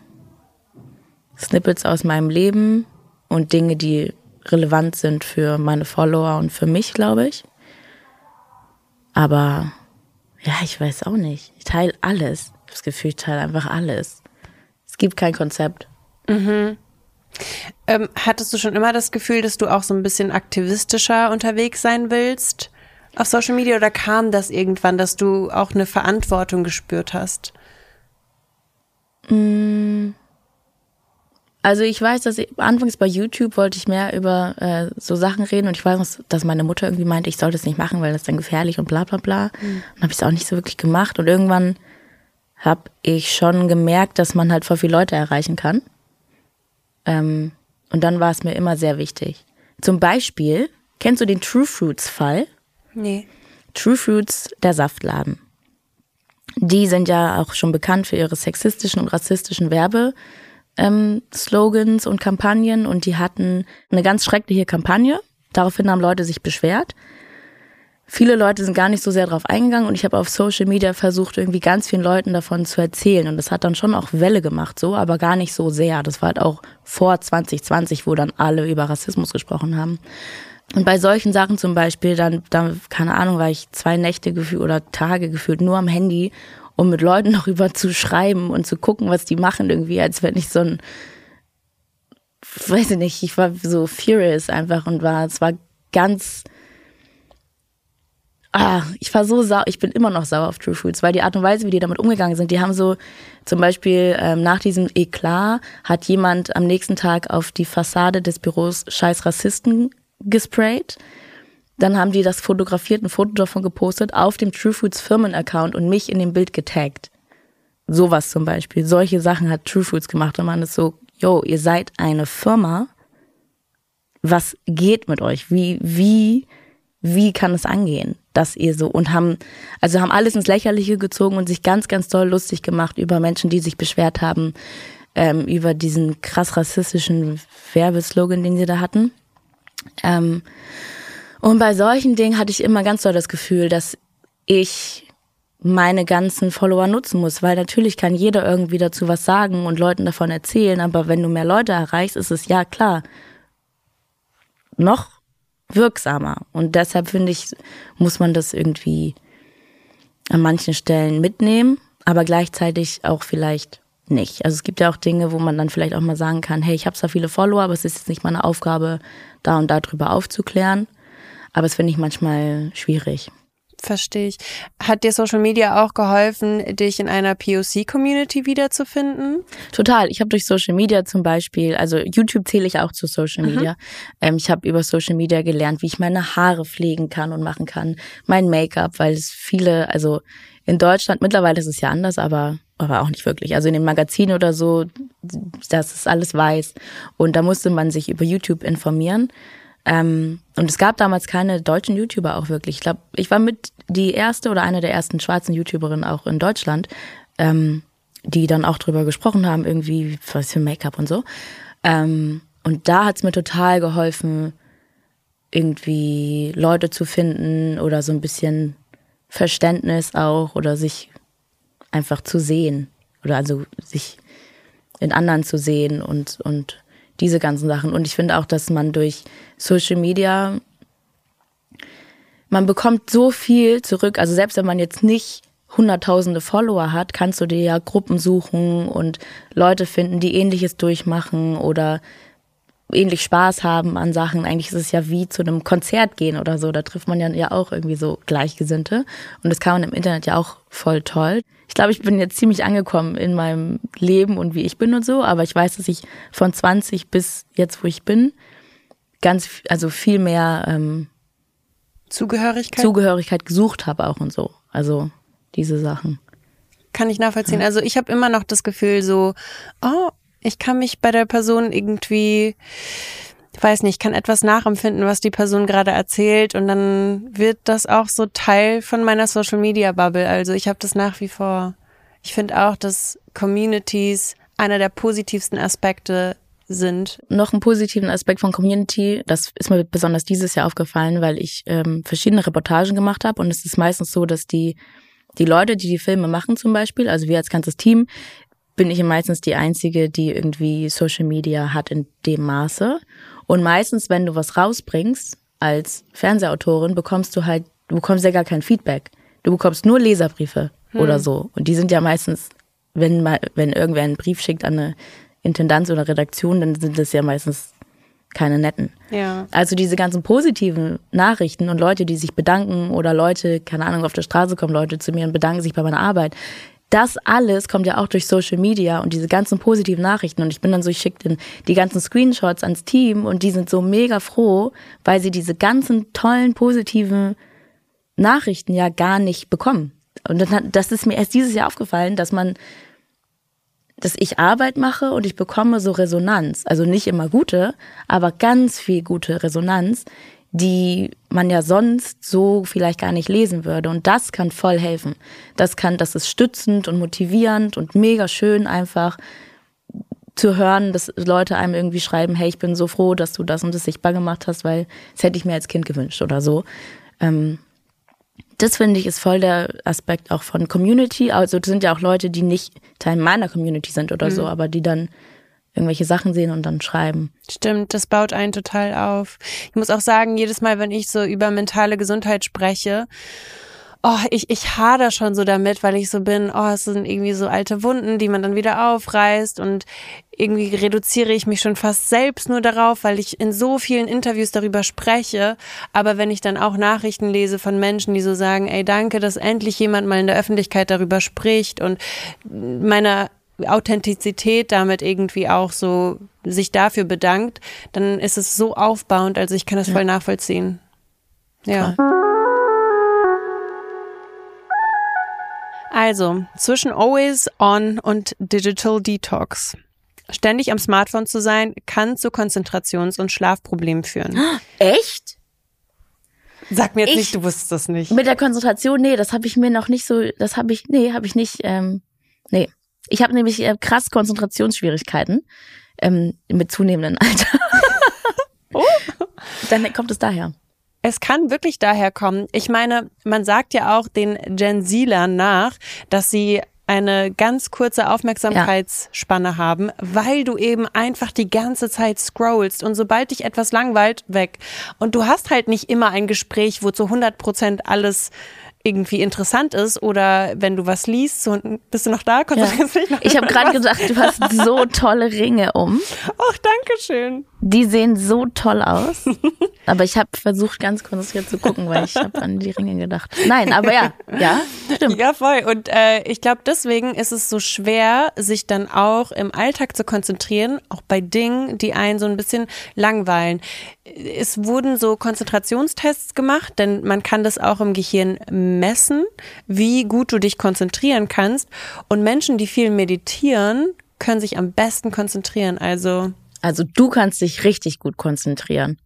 Snippets aus meinem Leben und Dinge, die relevant sind für meine Follower und für mich, glaube ich. Aber ja, ich weiß auch nicht. Ich teile alles. Ich habe das Gefühl, ich teile einfach alles. Es gibt kein Konzept. Mhm. Ähm, hattest du schon immer das Gefühl, dass du auch so ein bisschen aktivistischer unterwegs sein willst auf Social Media oder kam das irgendwann, dass du auch eine Verantwortung gespürt hast? Mhm. Also ich weiß, dass ich, anfangs bei YouTube wollte ich mehr über äh, so Sachen reden und ich weiß, dass meine Mutter irgendwie meinte, ich sollte es nicht machen, weil das dann gefährlich und bla bla bla. Mhm. Und habe ich es auch nicht so wirklich gemacht. Und irgendwann habe ich schon gemerkt, dass man halt voll viele Leute erreichen kann. Ähm, und dann war es mir immer sehr wichtig. Zum Beispiel, kennst du den True Fruits Fall? Nee. True Fruits, der Saftladen. Die sind ja auch schon bekannt für ihre sexistischen und rassistischen Werbe ähm, Slogans und Kampagnen und die hatten eine ganz schreckliche Kampagne. Daraufhin haben Leute sich beschwert. Viele Leute sind gar nicht so sehr drauf eingegangen und ich habe auf Social Media versucht, irgendwie ganz vielen Leuten davon zu erzählen. Und das hat dann schon auch Welle gemacht, so, aber gar nicht so sehr. Das war halt auch vor 2020, wo dann alle über Rassismus gesprochen haben. Und bei solchen Sachen zum Beispiel, dann, dann, keine Ahnung, war ich zwei Nächte gefühlt oder Tage gefühlt nur am Handy um mit Leuten darüber zu schreiben und zu gucken, was die machen, irgendwie, als wenn ich so ein, weiß ich nicht, ich war so furious einfach und war, es war ganz, ah, ich war so sauer, ich bin immer noch sauer auf True Foods, weil die Art und Weise, wie die damit umgegangen sind, die haben so, zum Beispiel ähm, nach diesem Eklat hat jemand am nächsten Tag auf die Fassade des Büros scheiß Rassisten gesprayt. Dann haben die das fotografiert, ein Foto davon gepostet auf dem True Foods Firmenaccount und mich in dem Bild getaggt. Sowas zum Beispiel. Solche Sachen hat True Foods gemacht und man ist so, yo, ihr seid eine Firma. Was geht mit euch? Wie, wie, wie kann es angehen? dass ihr so und haben, also haben alles ins Lächerliche gezogen und sich ganz, ganz doll lustig gemacht über Menschen, die sich beschwert haben, ähm, über diesen krass rassistischen Werbeslogan, den sie da hatten. Ähm, und bei solchen Dingen hatte ich immer ganz doll das Gefühl, dass ich meine ganzen Follower nutzen muss, weil natürlich kann jeder irgendwie dazu was sagen und Leuten davon erzählen, aber wenn du mehr Leute erreichst, ist es ja klar noch wirksamer. Und deshalb finde ich, muss man das irgendwie an manchen Stellen mitnehmen, aber gleichzeitig auch vielleicht nicht. Also es gibt ja auch Dinge, wo man dann vielleicht auch mal sagen kann, hey, ich habe zwar viele Follower, aber es ist jetzt nicht meine Aufgabe, da und darüber aufzuklären. Aber es finde ich manchmal schwierig. Verstehe ich. Hat dir Social Media auch geholfen, dich in einer POC-Community wiederzufinden? Total. Ich habe durch Social Media zum Beispiel, also YouTube zähle ich auch zu Social Media. Mhm. Ähm, ich habe über Social Media gelernt, wie ich meine Haare pflegen kann und machen kann, mein Make-up, weil es viele, also in Deutschland mittlerweile ist es ja anders, aber aber auch nicht wirklich. Also in den Magazinen oder so, das ist alles weiß. Und da musste man sich über YouTube informieren. Ähm, und es gab damals keine deutschen YouTuber auch wirklich. Ich glaube, ich war mit die erste oder eine der ersten schwarzen YouTuberinnen auch in Deutschland, ähm, die dann auch drüber gesprochen haben, irgendwie was für Make-up und so. Ähm, und da hat's mir total geholfen, irgendwie Leute zu finden oder so ein bisschen Verständnis auch oder sich einfach zu sehen oder also sich in anderen zu sehen und, und diese ganzen Sachen. Und ich finde auch, dass man durch Social Media, man bekommt so viel zurück. Also selbst wenn man jetzt nicht hunderttausende Follower hat, kannst du dir ja Gruppen suchen und Leute finden, die ähnliches durchmachen oder ähnlich Spaß haben an Sachen. Eigentlich ist es ja wie zu einem Konzert gehen oder so. Da trifft man ja, auch irgendwie so Gleichgesinnte. Und das kann man im Internet ja auch voll toll. Ich glaube, ich bin jetzt ziemlich angekommen in meinem Leben und wie ich bin und so. Aber ich weiß, dass ich von 20 bis jetzt, wo ich bin, ganz, also viel mehr ähm, Zugehörigkeit? Zugehörigkeit gesucht habe auch und so. Also diese Sachen. Kann ich nachvollziehen. Ja. Also ich habe immer noch das Gefühl so, oh, ich kann mich bei der Person irgendwie, weiß nicht, kann etwas nachempfinden, was die Person gerade erzählt und dann wird das auch so Teil von meiner Social Media Bubble. Also ich habe das nach wie vor. Ich finde auch, dass Communities einer der positivsten Aspekte sind. Noch einen positiven Aspekt von Community, das ist mir besonders dieses Jahr aufgefallen, weil ich ähm, verschiedene Reportagen gemacht habe und es ist meistens so, dass die die Leute, die die Filme machen zum Beispiel, also wir als ganzes Team, bin ich meistens die Einzige, die irgendwie Social Media hat in dem Maße. Und meistens, wenn du was rausbringst als Fernsehautorin, bekommst du halt, du bekommst ja gar kein Feedback. Du bekommst nur Leserbriefe hm. oder so. Und die sind ja meistens, wenn mal, wenn irgendwer einen Brief schickt an eine Intendanz oder Redaktion, dann sind das ja meistens keine netten. Ja. Also diese ganzen positiven Nachrichten und Leute, die sich bedanken oder Leute, keine Ahnung, auf der Straße kommen Leute zu mir und bedanken sich bei meiner Arbeit das alles kommt ja auch durch Social Media und diese ganzen positiven Nachrichten. Und ich bin dann so, ich schicke die ganzen Screenshots ans Team und die sind so mega froh, weil sie diese ganzen tollen, positiven Nachrichten ja gar nicht bekommen. Und das ist mir erst dieses Jahr aufgefallen, dass man, dass ich Arbeit mache und ich bekomme so Resonanz. Also nicht immer gute, aber ganz viel gute Resonanz, die man ja sonst so vielleicht gar nicht lesen würde. Und das kann voll helfen. Das kann, das ist stützend und motivierend und mega schön einfach zu hören, dass Leute einem irgendwie schreiben, hey, ich bin so froh, dass du das und das sichtbar gemacht hast, weil das hätte ich mir als Kind gewünscht oder so. Ähm, das finde ich ist voll der Aspekt auch von Community. Also das sind ja auch Leute, die nicht Teil meiner Community sind oder mhm. so, aber die dann irgendwelche Sachen sehen und dann schreiben. Stimmt, das baut einen total auf. Ich muss auch sagen, jedes Mal, wenn ich so über mentale Gesundheit spreche, oh, ich, ich hader schon so damit, weil ich so bin, oh, es sind irgendwie so alte Wunden, die man dann wieder aufreißt und irgendwie reduziere ich mich schon fast selbst nur darauf, weil ich in so vielen Interviews darüber spreche. Aber wenn ich dann auch Nachrichten lese von Menschen, die so sagen, ey, danke, dass endlich jemand mal in der Öffentlichkeit darüber spricht und meiner Authentizität damit irgendwie auch so sich dafür bedankt, dann ist es so aufbauend. Also ich kann das ja. voll nachvollziehen. Ja. Also, zwischen Always On und Digital Detox. Ständig am Smartphone zu sein, kann zu Konzentrations- und Schlafproblemen führen. Echt? Sag mir jetzt Ich- nicht, du wusstest das nicht. Mit der Konzentration, nee, das habe ich mir noch nicht so, das habe ich, nee, habe ich nicht, ähm, nee. Ich habe nämlich äh, krass Konzentrationsschwierigkeiten ähm, mit zunehmendem Alter. Oh. Dann kommt es daher. Es kann wirklich daher kommen. Ich meine, man sagt ja auch den Gen Zlern nach, dass sie eine ganz kurze Aufmerksamkeitsspanne haben, weil du eben einfach die ganze Zeit scrollst und sobald dich etwas langweilt, weg. Und du hast halt nicht immer ein Gespräch, wo zu 100 Prozent alles irgendwie interessant ist oder wenn du was liest, so, bist du noch da? Ja. Konzentrierst du dich noch? Ich habe gerade gedacht, du hast so tolle Ringe um. Ach, danke schön. Die sehen so toll aus. Aber ich habe versucht, ganz konzentriert zu gucken, weil ich habe an die Ringe gedacht. Nein, aber ja, ja, stimmt. Ja, voll. Und äh, ich glaube, deswegen ist es so schwer, sich dann auch im Alltag zu konzentrieren, auch bei Dingen, die einen so ein bisschen langweilen. Es wurden so Konzentrationstests gemacht, denn man kann das auch im Gehirn messen, wie gut du dich konzentrieren kannst. Und Menschen, die viel meditieren, können sich am besten konzentrieren. Also Also du kannst dich richtig gut konzentrieren.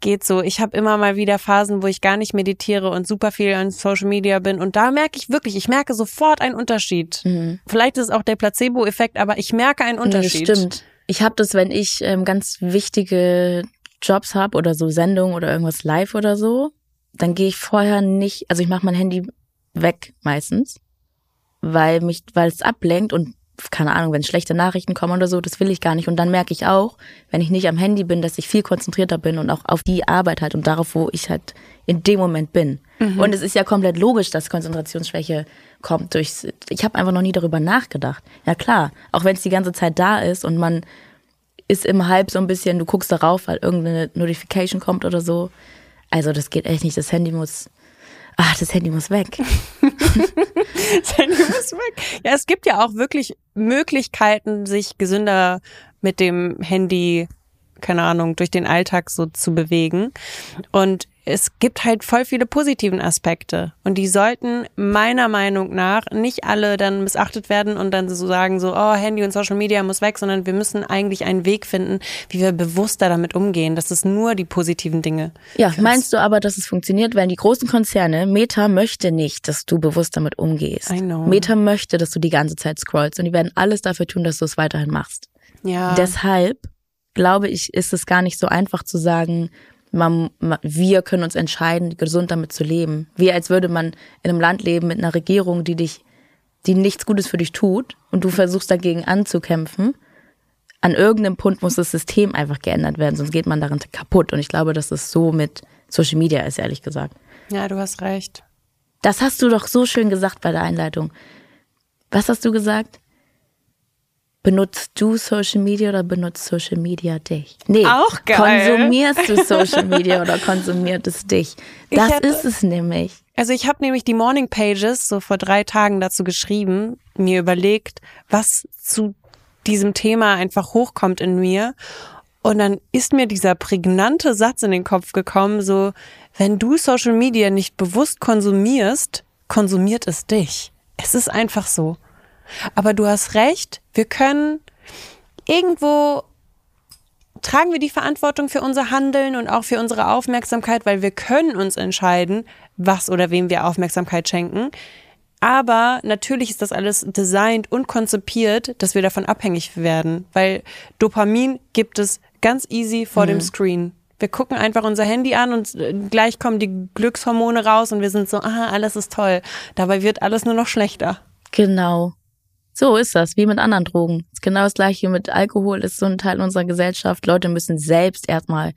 geht so. Ich habe immer mal wieder Phasen, wo ich gar nicht meditiere und super viel an Social Media bin. Und da merke ich wirklich, ich merke sofort einen Unterschied. Vielleicht ist es auch der Placebo-Effekt, aber ich merke einen Unterschied. Das stimmt. Ich habe das, wenn ich ähm, ganz wichtige Jobs habe oder so Sendungen oder irgendwas live oder so, dann gehe ich vorher nicht, also ich mache mein Handy weg meistens, weil mich, weil es ablenkt und keine Ahnung, wenn schlechte Nachrichten kommen oder so, das will ich gar nicht. Und dann merke ich auch, wenn ich nicht am Handy bin, dass ich viel konzentrierter bin und auch auf die Arbeit halt und darauf, wo ich halt in dem Moment bin. Und es ist ja komplett logisch, dass Konzentrationsschwäche kommt durchs. Ich habe einfach noch nie darüber nachgedacht. Ja klar, auch wenn es die ganze Zeit da ist und man ist im Hype so ein bisschen, du guckst darauf, weil irgendeine Notification kommt oder so. Also das geht echt nicht. Das Handy muss. Ah, das Handy muss weg. Das Handy muss weg. Ja, es gibt ja auch wirklich Möglichkeiten, sich gesünder mit dem Handy, keine Ahnung, durch den Alltag so zu bewegen. Und es gibt halt voll viele positiven Aspekte. Und die sollten meiner Meinung nach nicht alle dann missachtet werden und dann so sagen, so, oh, Handy und Social Media muss weg, sondern wir müssen eigentlich einen Weg finden, wie wir bewusster damit umgehen. Das ist nur die positiven Dinge. Ja, meinst du aber, dass es funktioniert, weil die großen Konzerne, Meta möchte nicht, dass du bewusst damit umgehst. I know. Meta möchte, dass du die ganze Zeit scrollst und die werden alles dafür tun, dass du es weiterhin machst. Ja. Deshalb glaube ich, ist es gar nicht so einfach zu sagen, man, man, wir können uns entscheiden, gesund damit zu leben. Wie als würde man in einem Land leben mit einer Regierung, die dich, die nichts Gutes für dich tut und du versuchst dagegen anzukämpfen. An irgendeinem Punkt muss das System einfach geändert werden, sonst geht man darin kaputt. Und ich glaube, dass es so mit Social Media ist, ehrlich gesagt. ja, du hast recht. Das hast du doch so schön gesagt bei der Einleitung. Was hast du gesagt? Benutzt du Social Media oder benutzt Social Media dich? Nee. Auch geil. Konsumierst du Social Media oder konsumiert es dich? Ich Das hätte- ist es nämlich. Also ich habe nämlich die Morning Pages so vor drei Tagen dazu geschrieben, mir überlegt, was zu diesem Thema einfach hochkommt in mir. Und dann ist mir dieser prägnante Satz in den Kopf gekommen, so, wenn du Social Media nicht bewusst konsumierst, konsumiert es dich. Es ist einfach so. Aber du hast recht, wir können irgendwo tragen wir die Verantwortung für unser Handeln und auch für unsere Aufmerksamkeit, weil wir können uns entscheiden, was oder wem wir Aufmerksamkeit schenken. Aber natürlich ist das alles designt und konzipiert, dass wir davon abhängig werden, weil Dopamin gibt es ganz easy vor dem Screen. Wir gucken einfach unser Handy an und äh, gleich kommen die Glückshormone raus und wir sind so, aha, alles ist toll. Dabei wird alles nur noch schlechter. Genau. So ist das, wie mit anderen Drogen. Ist genau das gleiche mit Alkohol, ist so ein Teil unserer Gesellschaft. Leute müssen selbst erstmal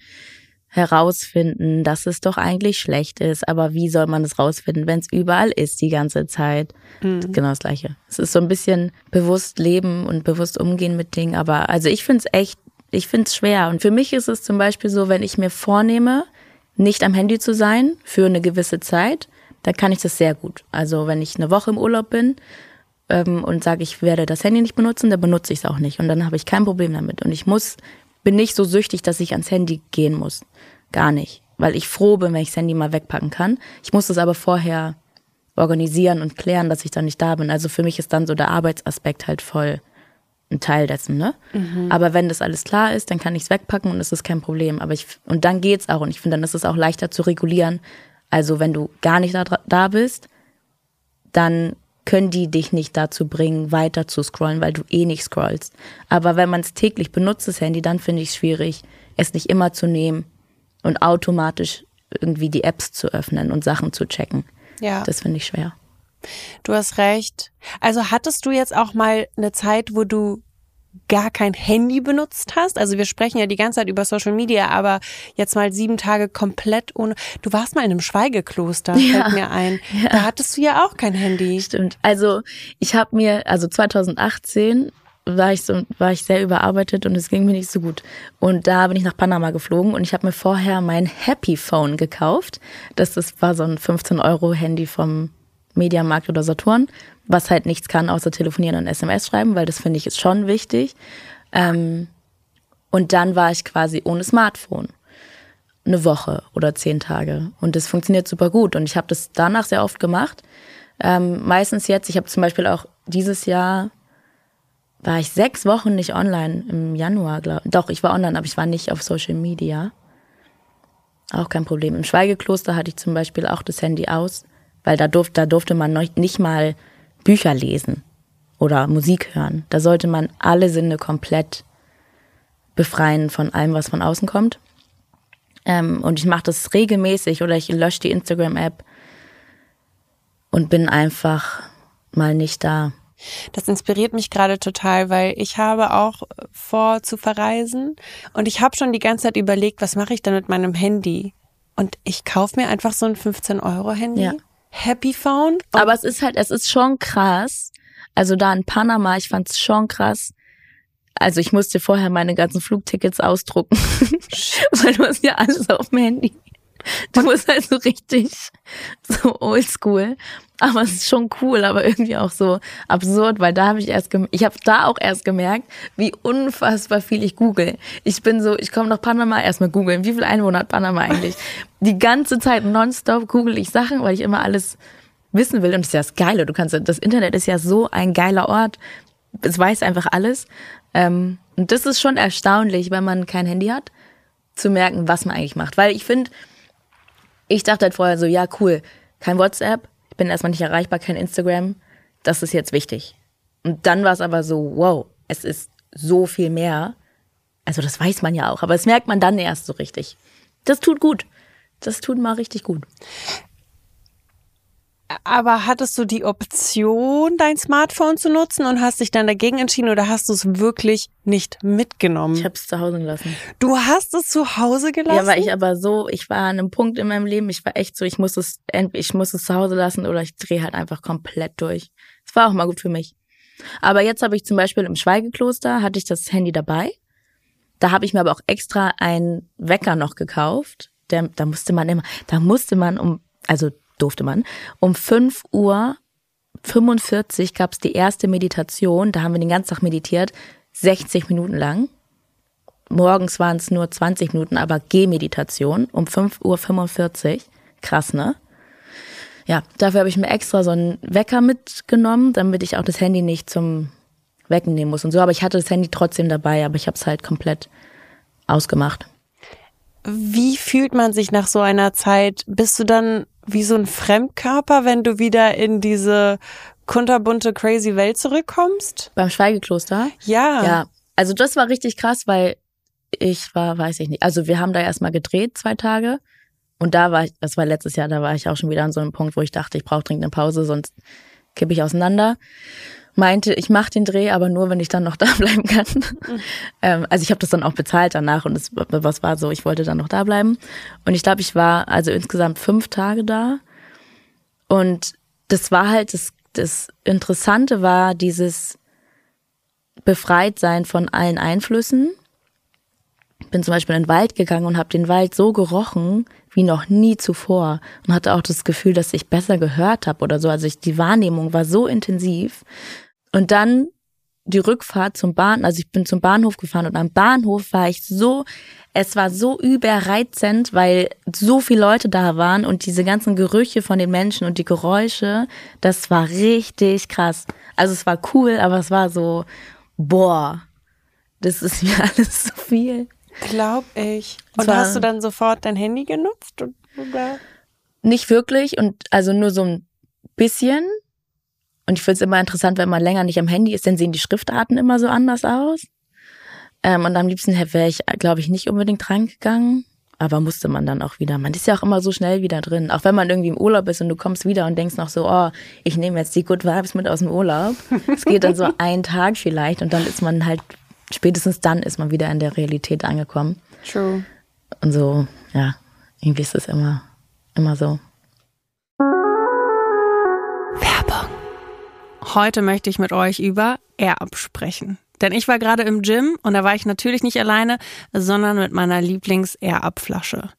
herausfinden, dass es doch eigentlich schlecht ist. Aber wie soll man es rausfinden, wenn es überall ist die ganze Zeit? Ist Genau das gleiche. Es ist so ein bisschen bewusst leben und bewusst umgehen mit Dingen. Aber also ich finde es echt, ich finde es schwer. Und für mich ist es zum Beispiel so, wenn ich mir vornehme, nicht am Handy zu sein für eine gewisse Zeit, dann kann ich das sehr gut. Also wenn ich eine Woche im Urlaub bin ähm, und sage, ich werde das Handy nicht benutzen, dann benutze ich es auch nicht. Und dann habe ich kein Problem damit. Und ich muss, bin nicht so süchtig, dass ich ans Handy gehen muss. Gar nicht. Weil ich froh bin, wenn ich das Handy mal wegpacken kann. Ich muss das aber vorher organisieren und klären, dass ich dann nicht da bin. Also für mich ist dann so der Arbeitsaspekt halt voll ein Teil dessen, ne? Mhm. Aber wenn das alles klar ist, dann kann ich es wegpacken und es ist kein Problem. Aber ich, und dann geht's auch. Und ich finde, dann ist es auch leichter zu regulieren. Also wenn du gar nicht da, da bist, dann können die dich nicht dazu bringen, weiter zu scrollen, weil du eh nicht scrollst. Aber wenn man es täglich benutzt, das Handy, dann finde ich es schwierig, es nicht immer zu nehmen und automatisch irgendwie die Apps zu öffnen und Sachen zu checken. Ja. Das finde ich schwer. Du hast recht. Also hattest du jetzt auch mal eine Zeit, wo du gar kein Handy benutzt hast? Also wir sprechen ja die ganze Zeit über Social Media, aber jetzt mal sieben Tage komplett ohne. Du warst mal in einem Schweigekloster, ja. fällt mir ein. Ja. Da hattest du ja auch kein Handy. Stimmt. Also ich habe mir, also 2018 war ich so, war ich sehr überarbeitet und es ging mir nicht so gut. Und da bin ich nach Panama geflogen und ich habe mir vorher mein Happy Phone gekauft. Das, das war so ein 15 Euro Handy vom Mediamarkt oder Saturn, was halt nichts kann außer telefonieren und SMS schreiben, weil das finde ich ist schon wichtig. Ähm, und dann war ich quasi ohne Smartphone. Eine Woche oder zehn Tage. Und das funktioniert super gut. Und ich habe das danach sehr oft gemacht. Ähm, meistens jetzt, ich habe zum Beispiel auch dieses Jahr war ich sechs Wochen nicht online im Januar, glaube Doch, ich war online, aber ich war nicht auf Social Media. Auch kein Problem. Im Schweigekloster hatte ich zum Beispiel auch das Handy aus, weil da durfte, da durfte man noch nicht mal Bücher lesen oder Musik hören. Da sollte man alle Sinne komplett befreien von allem, was von außen kommt. Ähm, und ich mache das regelmäßig oder ich lösche die Instagram-App und bin einfach mal nicht da. Das inspiriert mich gerade total, weil ich habe auch vor zu verreisen und ich habe schon die ganze Zeit überlegt, was mache ich denn mit meinem Handy? Und ich kaufe mir einfach so ein 15 Euro Handy. Ja. Happy Phone. Aber es ist halt, es ist schon krass. Also da in Panama, ich fand es schon krass. Also ich musste vorher meine ganzen Flugtickets ausdrucken, weil du hast ja alles auf dem Handy. Du musst halt so richtig so oldschool. Aber es ist schon cool, aber irgendwie auch so absurd, weil da habe ich erst, ich habe da auch erst gemerkt, wie unfassbar viel ich google. Ich bin so, ich komme nach Panama erstmal googeln. Wie viel Einwohner hat Panama eigentlich? Die ganze Zeit nonstop google ich Sachen, weil ich immer alles wissen will. Und das ist ja das Geile. Du kannst, das Internet ist ja so ein geiler Ort. Es weiß einfach alles. Ähm, und das ist schon erstaunlich, wenn man kein Handy hat, zu merken, was man eigentlich macht. Weil ich finde, ich dachte halt vorher so, ja, cool, kein WhatsApp, ich bin erstmal nicht erreichbar, kein Instagram, das ist jetzt wichtig. Und dann war es aber so, wow, es ist so viel mehr. Also das weiß man ja auch, aber das merkt man dann erst so richtig. Das tut gut. Das tut mal richtig gut. Aber hattest du die Option, dein Smartphone zu nutzen und hast dich dann dagegen entschieden oder hast du es wirklich nicht mitgenommen? Ich habe es zu Hause gelassen. Du hast es zu Hause gelassen? Ja, weil ich aber so, ich war an einem Punkt in meinem Leben, ich war echt so, ich muss es, ich muss es zu Hause lassen oder ich drehe halt einfach komplett durch. Es war auch mal gut für mich. Aber jetzt habe ich zum Beispiel im Schweigekloster, hatte ich das Handy dabei. Da habe ich mir aber auch extra einen Wecker noch gekauft. Der, da musste man immer, da musste man um, also durfte man. Um 5 Uhr 45 gab es die erste Meditation. Da haben wir den ganzen Tag meditiert, 60 Minuten lang. Morgens waren es nur 20 Minuten, aber Gehmeditation um 5.45 Uhr. Krass, ne? Ja, dafür habe ich mir extra so einen Wecker mitgenommen, damit ich auch das Handy nicht zum Wecken nehmen muss und so. Aber ich hatte das Handy trotzdem dabei, aber ich habe es halt komplett ausgemacht. Wie fühlt man sich nach so einer Zeit? Bist du dann wie so ein Fremdkörper, wenn du wieder in diese kunterbunte, crazy Welt zurückkommst? Beim Schweigekloster? Ja. Ja. Also das war richtig krass, weil ich war, weiß ich nicht. Also wir haben da erstmal gedreht, zwei Tage. Und da war ich, das war letztes Jahr, da war ich auch schon wieder an so einem Punkt, wo ich dachte, ich brauche dringend eine Pause, sonst kippe ich auseinander meinte, ich mache den Dreh, aber nur, wenn ich dann noch da bleiben kann. Mhm. ähm, also ich habe das dann auch bezahlt danach und es was war so, ich wollte dann noch da bleiben. Und ich glaube, ich war also insgesamt fünf Tage da. Und das war halt, das, das Interessante war dieses Befreitsein von allen Einflüssen. Bin zum Beispiel in den Wald gegangen und habe den Wald so gerochen wie noch nie zuvor und hatte auch das Gefühl, dass ich besser gehört habe oder so. Also ich, die Wahrnehmung war so intensiv und dann die Rückfahrt zum Bahn, also ich bin zum Bahnhof gefahren und am Bahnhof war ich so, es war so überreizend, weil so viele Leute da waren und diese ganzen Gerüche von den Menschen und die Geräusche, das war richtig krass. Also es war cool, aber es war so, boah, das ist mir alles zu viel. Glaub ich. Und Zwar- hast du dann sofort dein Handy genutzt? Oder? Nicht wirklich und also nur so ein bisschen. Und ich finde es immer interessant, wenn man länger nicht am Handy ist, dann sehen die Schriftarten immer so anders aus. Ähm, und am liebsten wäre ich, glaube ich, nicht unbedingt rangegangen. Aber musste man dann auch wieder. Man ist ja auch immer so schnell wieder drin. Auch wenn man irgendwie im Urlaub ist und du kommst wieder und denkst noch so, oh, ich nehme jetzt die Good Vibes mit aus dem Urlaub. Es geht dann so einen Tag vielleicht und dann ist man halt, spätestens dann ist man wieder in der Realität angekommen. True. Und so, ja, irgendwie ist es immer, immer so. Werbung. Heute möchte ich mit euch über Air-Up sprechen. Denn ich war gerade im Gym und da war ich natürlich nicht alleine, sondern mit meiner Lieblings-Air-Up-Flasche.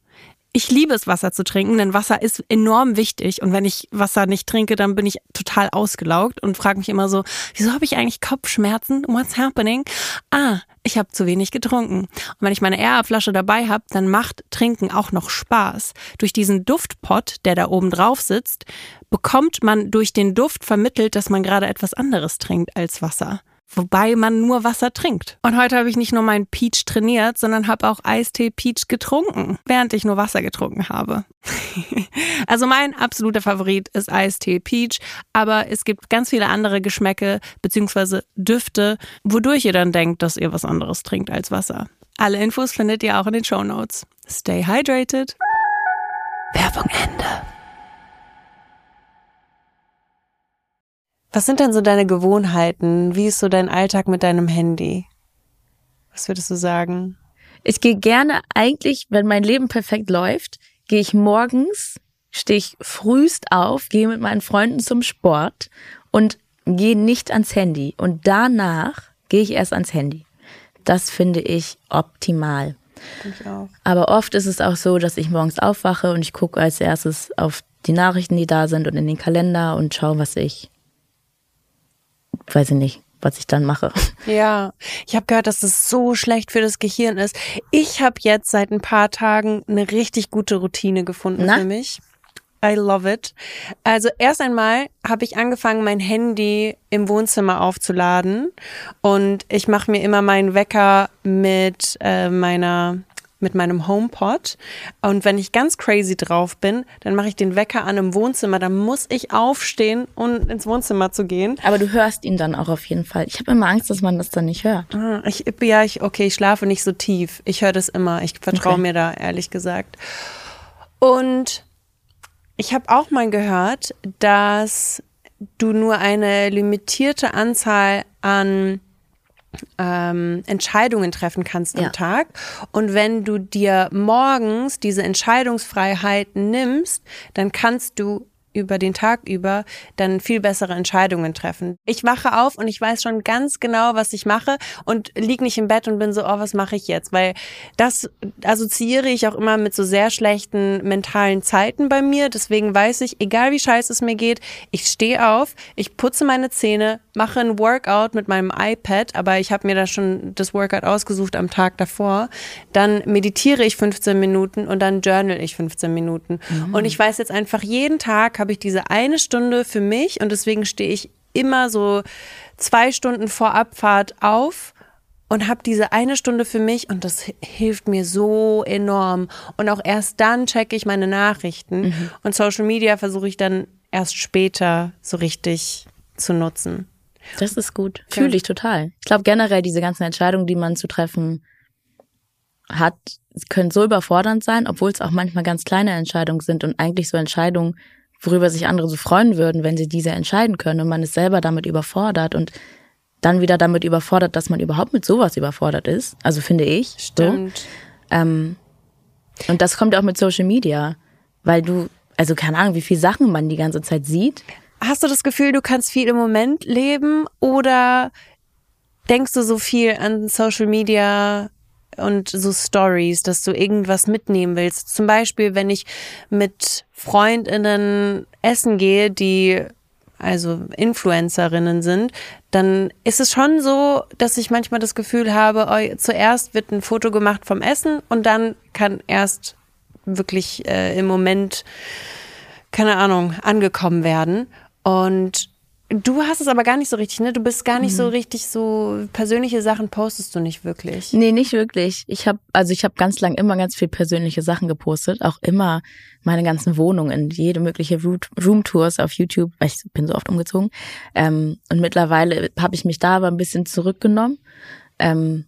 Ich liebe es, Wasser zu trinken, denn Wasser ist enorm wichtig. Und wenn ich Wasser nicht trinke, dann bin ich total ausgelaugt und frage mich immer so, wieso habe ich eigentlich Kopfschmerzen? What's happening? Ah, ich habe zu wenig getrunken. Und wenn ich meine Air-Up-Flasche dabei habe, dann macht Trinken auch noch Spaß. Durch diesen Duftpot, der da oben drauf sitzt, bekommt man durch den Duft vermittelt, dass man gerade etwas anderes trinkt als Wasser. Wobei man nur Wasser trinkt. Und heute habe ich nicht nur meinen Peach trainiert, sondern habe auch Eistee Peach getrunken, während ich nur Wasser getrunken habe. also mein absoluter Favorit ist Eistee Peach, aber es gibt ganz viele andere Geschmäcke bzw. Düfte, wodurch ihr dann denkt, dass ihr was anderes trinkt als Wasser. Alle Infos findet ihr auch in den Show Notes. Stay hydrated. Werbung Ende. Was sind denn so deine Gewohnheiten? Wie ist so dein Alltag mit deinem Handy? Was würdest du sagen? Ich gehe gerne eigentlich, wenn mein Leben perfekt läuft, gehe ich morgens, stehe ich frühst auf, gehe mit meinen Freunden zum Sport und gehe nicht ans Handy. Und danach gehe ich erst ans Handy. Das finde ich optimal. Ich auch. Aber oft ist es auch so, dass ich morgens aufwache und ich gucke als erstes auf die Nachrichten, die da sind und in den Kalender und schaue, was ich, weiß ich nicht, was ich dann mache. Ja, ich habe gehört, dass das so schlecht für das Gehirn ist. Ich habe jetzt seit ein paar Tagen eine richtig gute Routine gefunden Na? für mich. I love it. Also erst einmal habe ich angefangen, mein Handy im Wohnzimmer aufzuladen und ich mache mir immer meinen Wecker mit äh, meiner mit meinem HomePod und wenn ich ganz crazy drauf bin, dann mache ich den Wecker an im Wohnzimmer, dann muss ich aufstehen und ins Wohnzimmer zu gehen. Aber du hörst ihn dann auch auf jeden Fall. Ich habe immer Angst, dass man das dann nicht hört. Ah, Ich, ja, ich, okay, ich schlafe nicht so tief. Ich höre das immer. Ich vertraue Okay. mir da, ehrlich gesagt. Und ich habe auch mal gehört, dass du nur eine limitierte Anzahl an ähm, Entscheidungen treffen kannst am Ja. Tag. Und wenn du dir morgens diese Entscheidungsfreiheit nimmst, dann kannst du über den Tag über dann viel bessere Entscheidungen treffen. Ich wache auf und ich weiß schon ganz genau, was ich mache und lieg nicht im Bett und bin so, oh, was mache ich jetzt? Weil das assoziiere ich auch immer mit so sehr schlechten mentalen Zeiten bei mir. Deswegen weiß ich, egal wie scheiße es mir geht, ich stehe auf, ich putze meine Zähne, mache ein Workout mit meinem iPad, aber ich habe mir da schon das Workout ausgesucht am Tag davor. Dann meditiere ich 15 Minuten und dann journal ich 15 Minuten. Und ich weiß jetzt einfach, jeden Tag habe ich diese eine Stunde für mich und deswegen stehe ich immer so zwei Stunden vor Abfahrt auf und habe diese eine Stunde für mich und das hi- hilft mir so enorm. Und auch erst dann checke ich meine Nachrichten und Social Media versuche ich dann erst später so richtig zu nutzen. Das ist gut. Fühle ich total. Ich glaube generell diese ganzen Entscheidungen, die man zu treffen hat, können so überfordernd sein, obwohl es auch manchmal ganz kleine Entscheidungen sind und eigentlich so Entscheidungen, worüber sich andere so freuen würden, wenn sie diese entscheiden können und man ist selber damit überfordert und dann wieder damit überfordert, dass man überhaupt mit sowas überfordert ist. Also finde ich. Stimmt. So. Ähm, und das kommt auch mit Social Media, weil du, also keine Ahnung, wie viel Sachen man die ganze Zeit sieht. Hast du das Gefühl, du kannst viel im Moment leben oder denkst du so viel an Social Media und so Stories, dass du irgendwas mitnehmen willst? Zum Beispiel, wenn ich mit Freundinnen essen gehe, die also Influencerinnen sind, dann ist es schon so, dass ich manchmal das Gefühl habe, oh, zuerst wird ein Foto gemacht vom Essen und dann kann erst wirklich äh, im Moment keine Ahnung, angekommen werden. Und Du hast es aber gar nicht so richtig, ne? Du bist gar nicht Mhm. so richtig so persönliche Sachen postest du nicht wirklich. Nee, nicht wirklich. Ich habe also ich habe ganz lang immer ganz viel persönliche Sachen gepostet, auch immer meine ganzen Wohnungen, jede mögliche Roomtours auf YouTube, weil ich bin so oft umgezogen. Ähm, und mittlerweile habe ich mich da aber ein bisschen zurückgenommen ähm,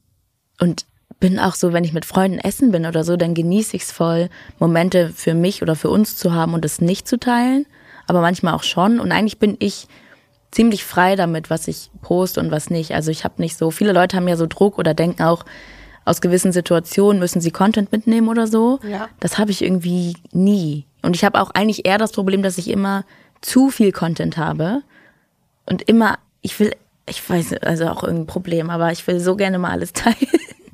und bin auch so, wenn ich mit Freunden essen bin oder so, dann genieße ich es voll, Momente für mich oder für uns zu haben und es nicht zu teilen, aber manchmal auch schon. Und eigentlich bin ich ziemlich frei damit, was ich poste und was nicht. Also ich habe nicht so, viele Leute haben ja so Druck oder denken auch, aus gewissen Situationen müssen sie Content mitnehmen oder so. Ja. Das habe ich irgendwie nie. Und ich habe auch eigentlich eher das Problem, dass ich immer zu viel Content habe und immer, ich will, ich weiß, also auch irgendein Problem, aber ich will so gerne mal alles teilen.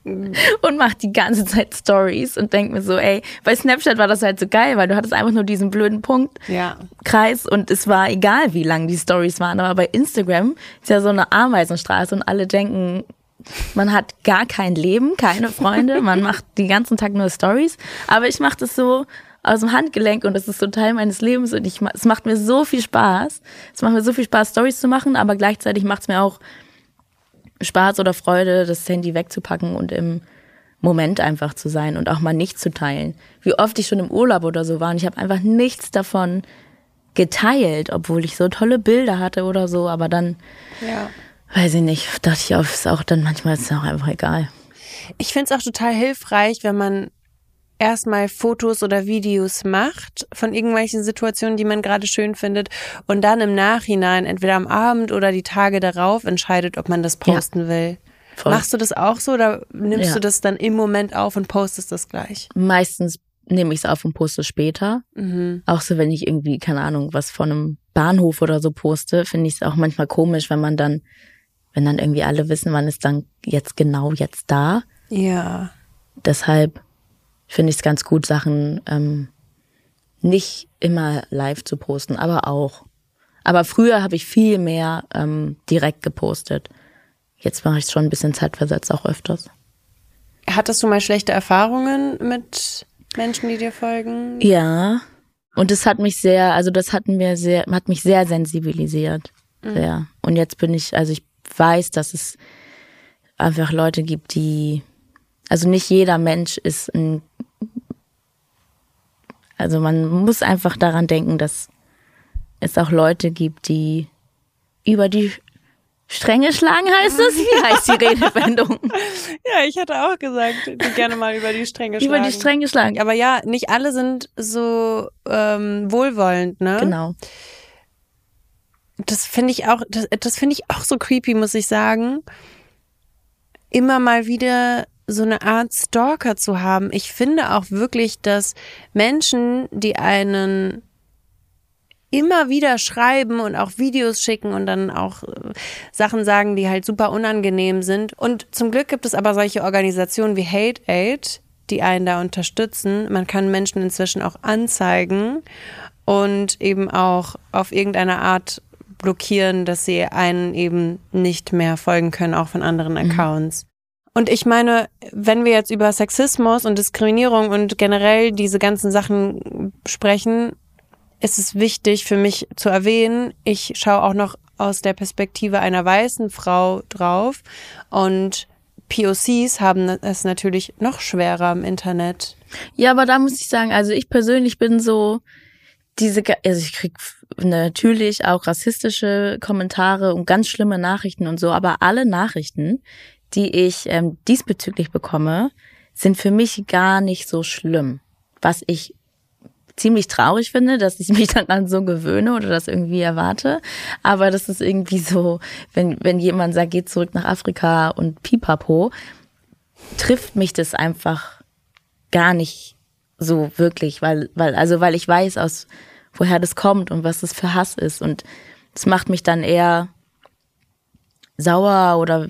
Und mach die ganze Zeit Stories und denk mir so, ey, bei Snapchat war das halt so geil, weil du hattest einfach nur diesen blöden Punkt, Ja. Kreis und es war egal, wie lang die Stories waren. Aber bei Instagram ist ja so eine Ameisenstraße und alle denken, man hat gar kein Leben, keine Freunde, man macht den ganzen Tag nur Stories. Aber ich mache das so aus dem Handgelenk und das ist so Teil meines Lebens und ich, es macht mir so viel Spaß. Es macht mir so viel Spaß, Stories zu machen, aber gleichzeitig macht es mir auch Spaß oder Freude, das Handy wegzupacken und im Moment einfach zu sein und auch mal nichts zu teilen. Wie oft ich schon im Urlaub oder so war und ich habe einfach nichts davon geteilt, obwohl ich so tolle Bilder hatte oder so, aber dann, Ja. weiß ich nicht, dachte ich auch, ist auch dann manchmal ist es auch einfach egal. Ich finde es auch total hilfreich, wenn man erstmal Fotos oder Videos macht von irgendwelchen Situationen, die man gerade schön findet und dann im Nachhinein, entweder am Abend oder die Tage darauf, entscheidet, ob man das posten will. Voll. Machst du das auch so oder nimmst Ja. du das dann im Moment auf und postest das gleich? Meistens nehme ich es auf und poste später. Mhm. Auch so, wenn ich irgendwie, keine Ahnung, was von einem Bahnhof oder so poste, finde ich es auch manchmal komisch, wenn man dann, wenn dann irgendwie alle wissen, man ist dann jetzt genau jetzt da. Ja. Deshalb finde ich es ganz gut, Sachen ähm, nicht immer live zu posten, aber auch. Aber früher habe ich viel mehr ähm, direkt gepostet. Jetzt mache ich es schon ein bisschen zeitversetzt auch öfters. Hattest du mal schlechte Erfahrungen mit Menschen, die dir folgen? Ja. Und das hat mich sehr, also das hat mir sehr, hat mich sehr sensibilisiert. Sehr. Und jetzt bin ich, also ich weiß, dass es einfach Leute gibt, die, also nicht jeder Mensch ist ein, also man muss einfach daran denken, dass es auch Leute gibt, die über die Stränge schlagen, heißt das? Wie heißt die Redewendung? Ja, ich hatte auch gesagt, die gerne mal über die Stränge über die Stränge schlagen. Aber ja, nicht alle sind so ähm, wohlwollend, ne? Genau. Das finde ich auch, das, das finde ich auch so creepy, muss ich sagen. Immer mal wieder so eine Art Stalker zu haben. Ich finde auch wirklich, dass Menschen, die einen immer wieder schreiben und auch Videos schicken und dann auch äh, Sachen sagen, die halt super unangenehm sind. Und zum Glück gibt es aber solche Organisationen wie Hate Aid, die einen da unterstützen. Man kann Menschen inzwischen auch anzeigen und eben auch auf irgendeine Art blockieren, dass sie einen eben nicht mehr folgen können, auch von anderen Accounts. Und ich meine, wenn wir jetzt über Sexismus und Diskriminierung und generell diese ganzen Sachen sprechen, ist es wichtig für mich zu erwähnen, ich schaue auch noch aus der Perspektive einer weißen Frau drauf und POCs haben es natürlich noch schwerer im Internet. Ja, aber da muss ich sagen, also ich persönlich bin so diese, also ich krieg natürlich auch rassistische Kommentare und ganz schlimme Nachrichten und so, aber alle Nachrichten, die ich ähm, diesbezüglich bekomme, sind für mich gar nicht so schlimm. Was ich ziemlich traurig finde, dass ich mich daran so gewöhne oder das irgendwie erwarte. Aber das ist irgendwie so, wenn, wenn jemand sagt, geht zurück nach Afrika und pipapo, trifft mich das einfach gar nicht so wirklich, weil, weil, also weil ich weiß, aus woher das kommt und was das für Hass ist. Und es macht mich dann eher sauer oder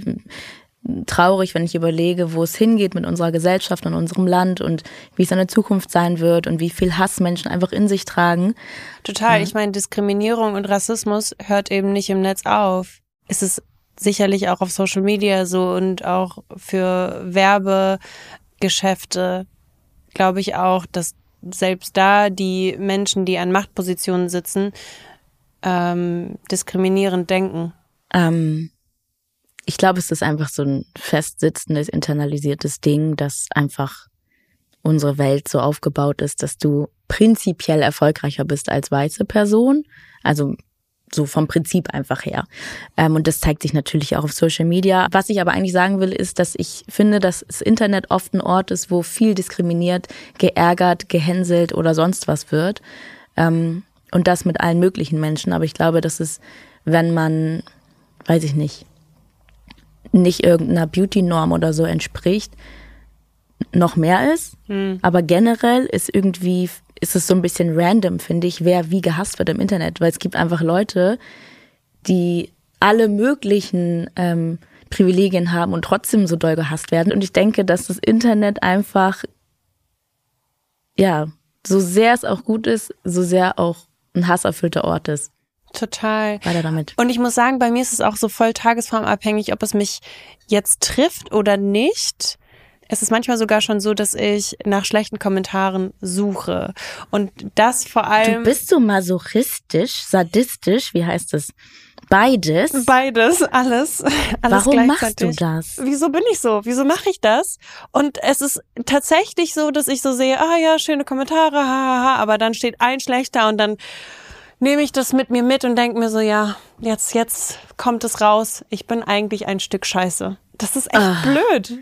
traurig, wenn ich überlege, wo es hingeht mit unserer Gesellschaft und unserem Land und wie es in der Zukunft sein wird und wie viel Hass Menschen einfach in sich tragen. Total. Ich meine, Diskriminierung und Rassismus hört eben nicht im Netz auf. Es ist sicherlich auch auf Social Media so und auch für Werbegeschäfte glaube ich auch, dass selbst da die Menschen, die an Machtpositionen sitzen, ähm, diskriminierend denken? Ähm, ich glaube, es ist einfach so ein festsitzendes, internalisiertes Ding, dass einfach unsere Welt so aufgebaut ist, dass du prinzipiell erfolgreicher bist als weiße Person. Also so vom Prinzip einfach her. Ähm, und das zeigt sich natürlich auch auf Social Media. Was ich aber eigentlich sagen will, ist, dass ich finde, dass das Internet oft ein Ort ist, wo viel diskriminiert, geärgert, gehänselt oder sonst was wird. Ähm, und das mit allen möglichen Menschen. Aber ich glaube, dass es, wenn man, weiß ich nicht, nicht irgendeiner Beauty-Norm oder so entspricht, noch mehr ist. Hm. Aber generell ist irgendwie, ist es so ein bisschen random, finde ich, wer wie gehasst wird im Internet. Weil es gibt einfach Leute, die alle möglichen ähm, Privilegien haben und trotzdem so doll gehasst werden. Und ich denke, dass das Internet einfach, ja, so sehr es auch gut ist, so sehr auch ein hasserfüllter Ort ist. Total. Weiter damit. Und ich muss sagen, bei mir ist es auch so voll tagesformabhängig, ob es mich jetzt trifft oder nicht. Es ist manchmal sogar schon so, dass ich nach schlechten Kommentaren suche. Und das vor allem. Du bist so masochistisch, sadistisch, wie heißt es? Beides. Beides, alles. alles Warum machst du das? Wieso bin ich so? Wieso mache ich das? Und es ist tatsächlich so, dass ich so sehe, ah ja, schöne Kommentare, hahaha, aber dann steht ein schlechter und dann nehme ich das mit mir mit und denke mir so, ja, jetzt, jetzt kommt es raus. Ich bin eigentlich ein Stück Scheiße. Das ist echt Ah. blöd.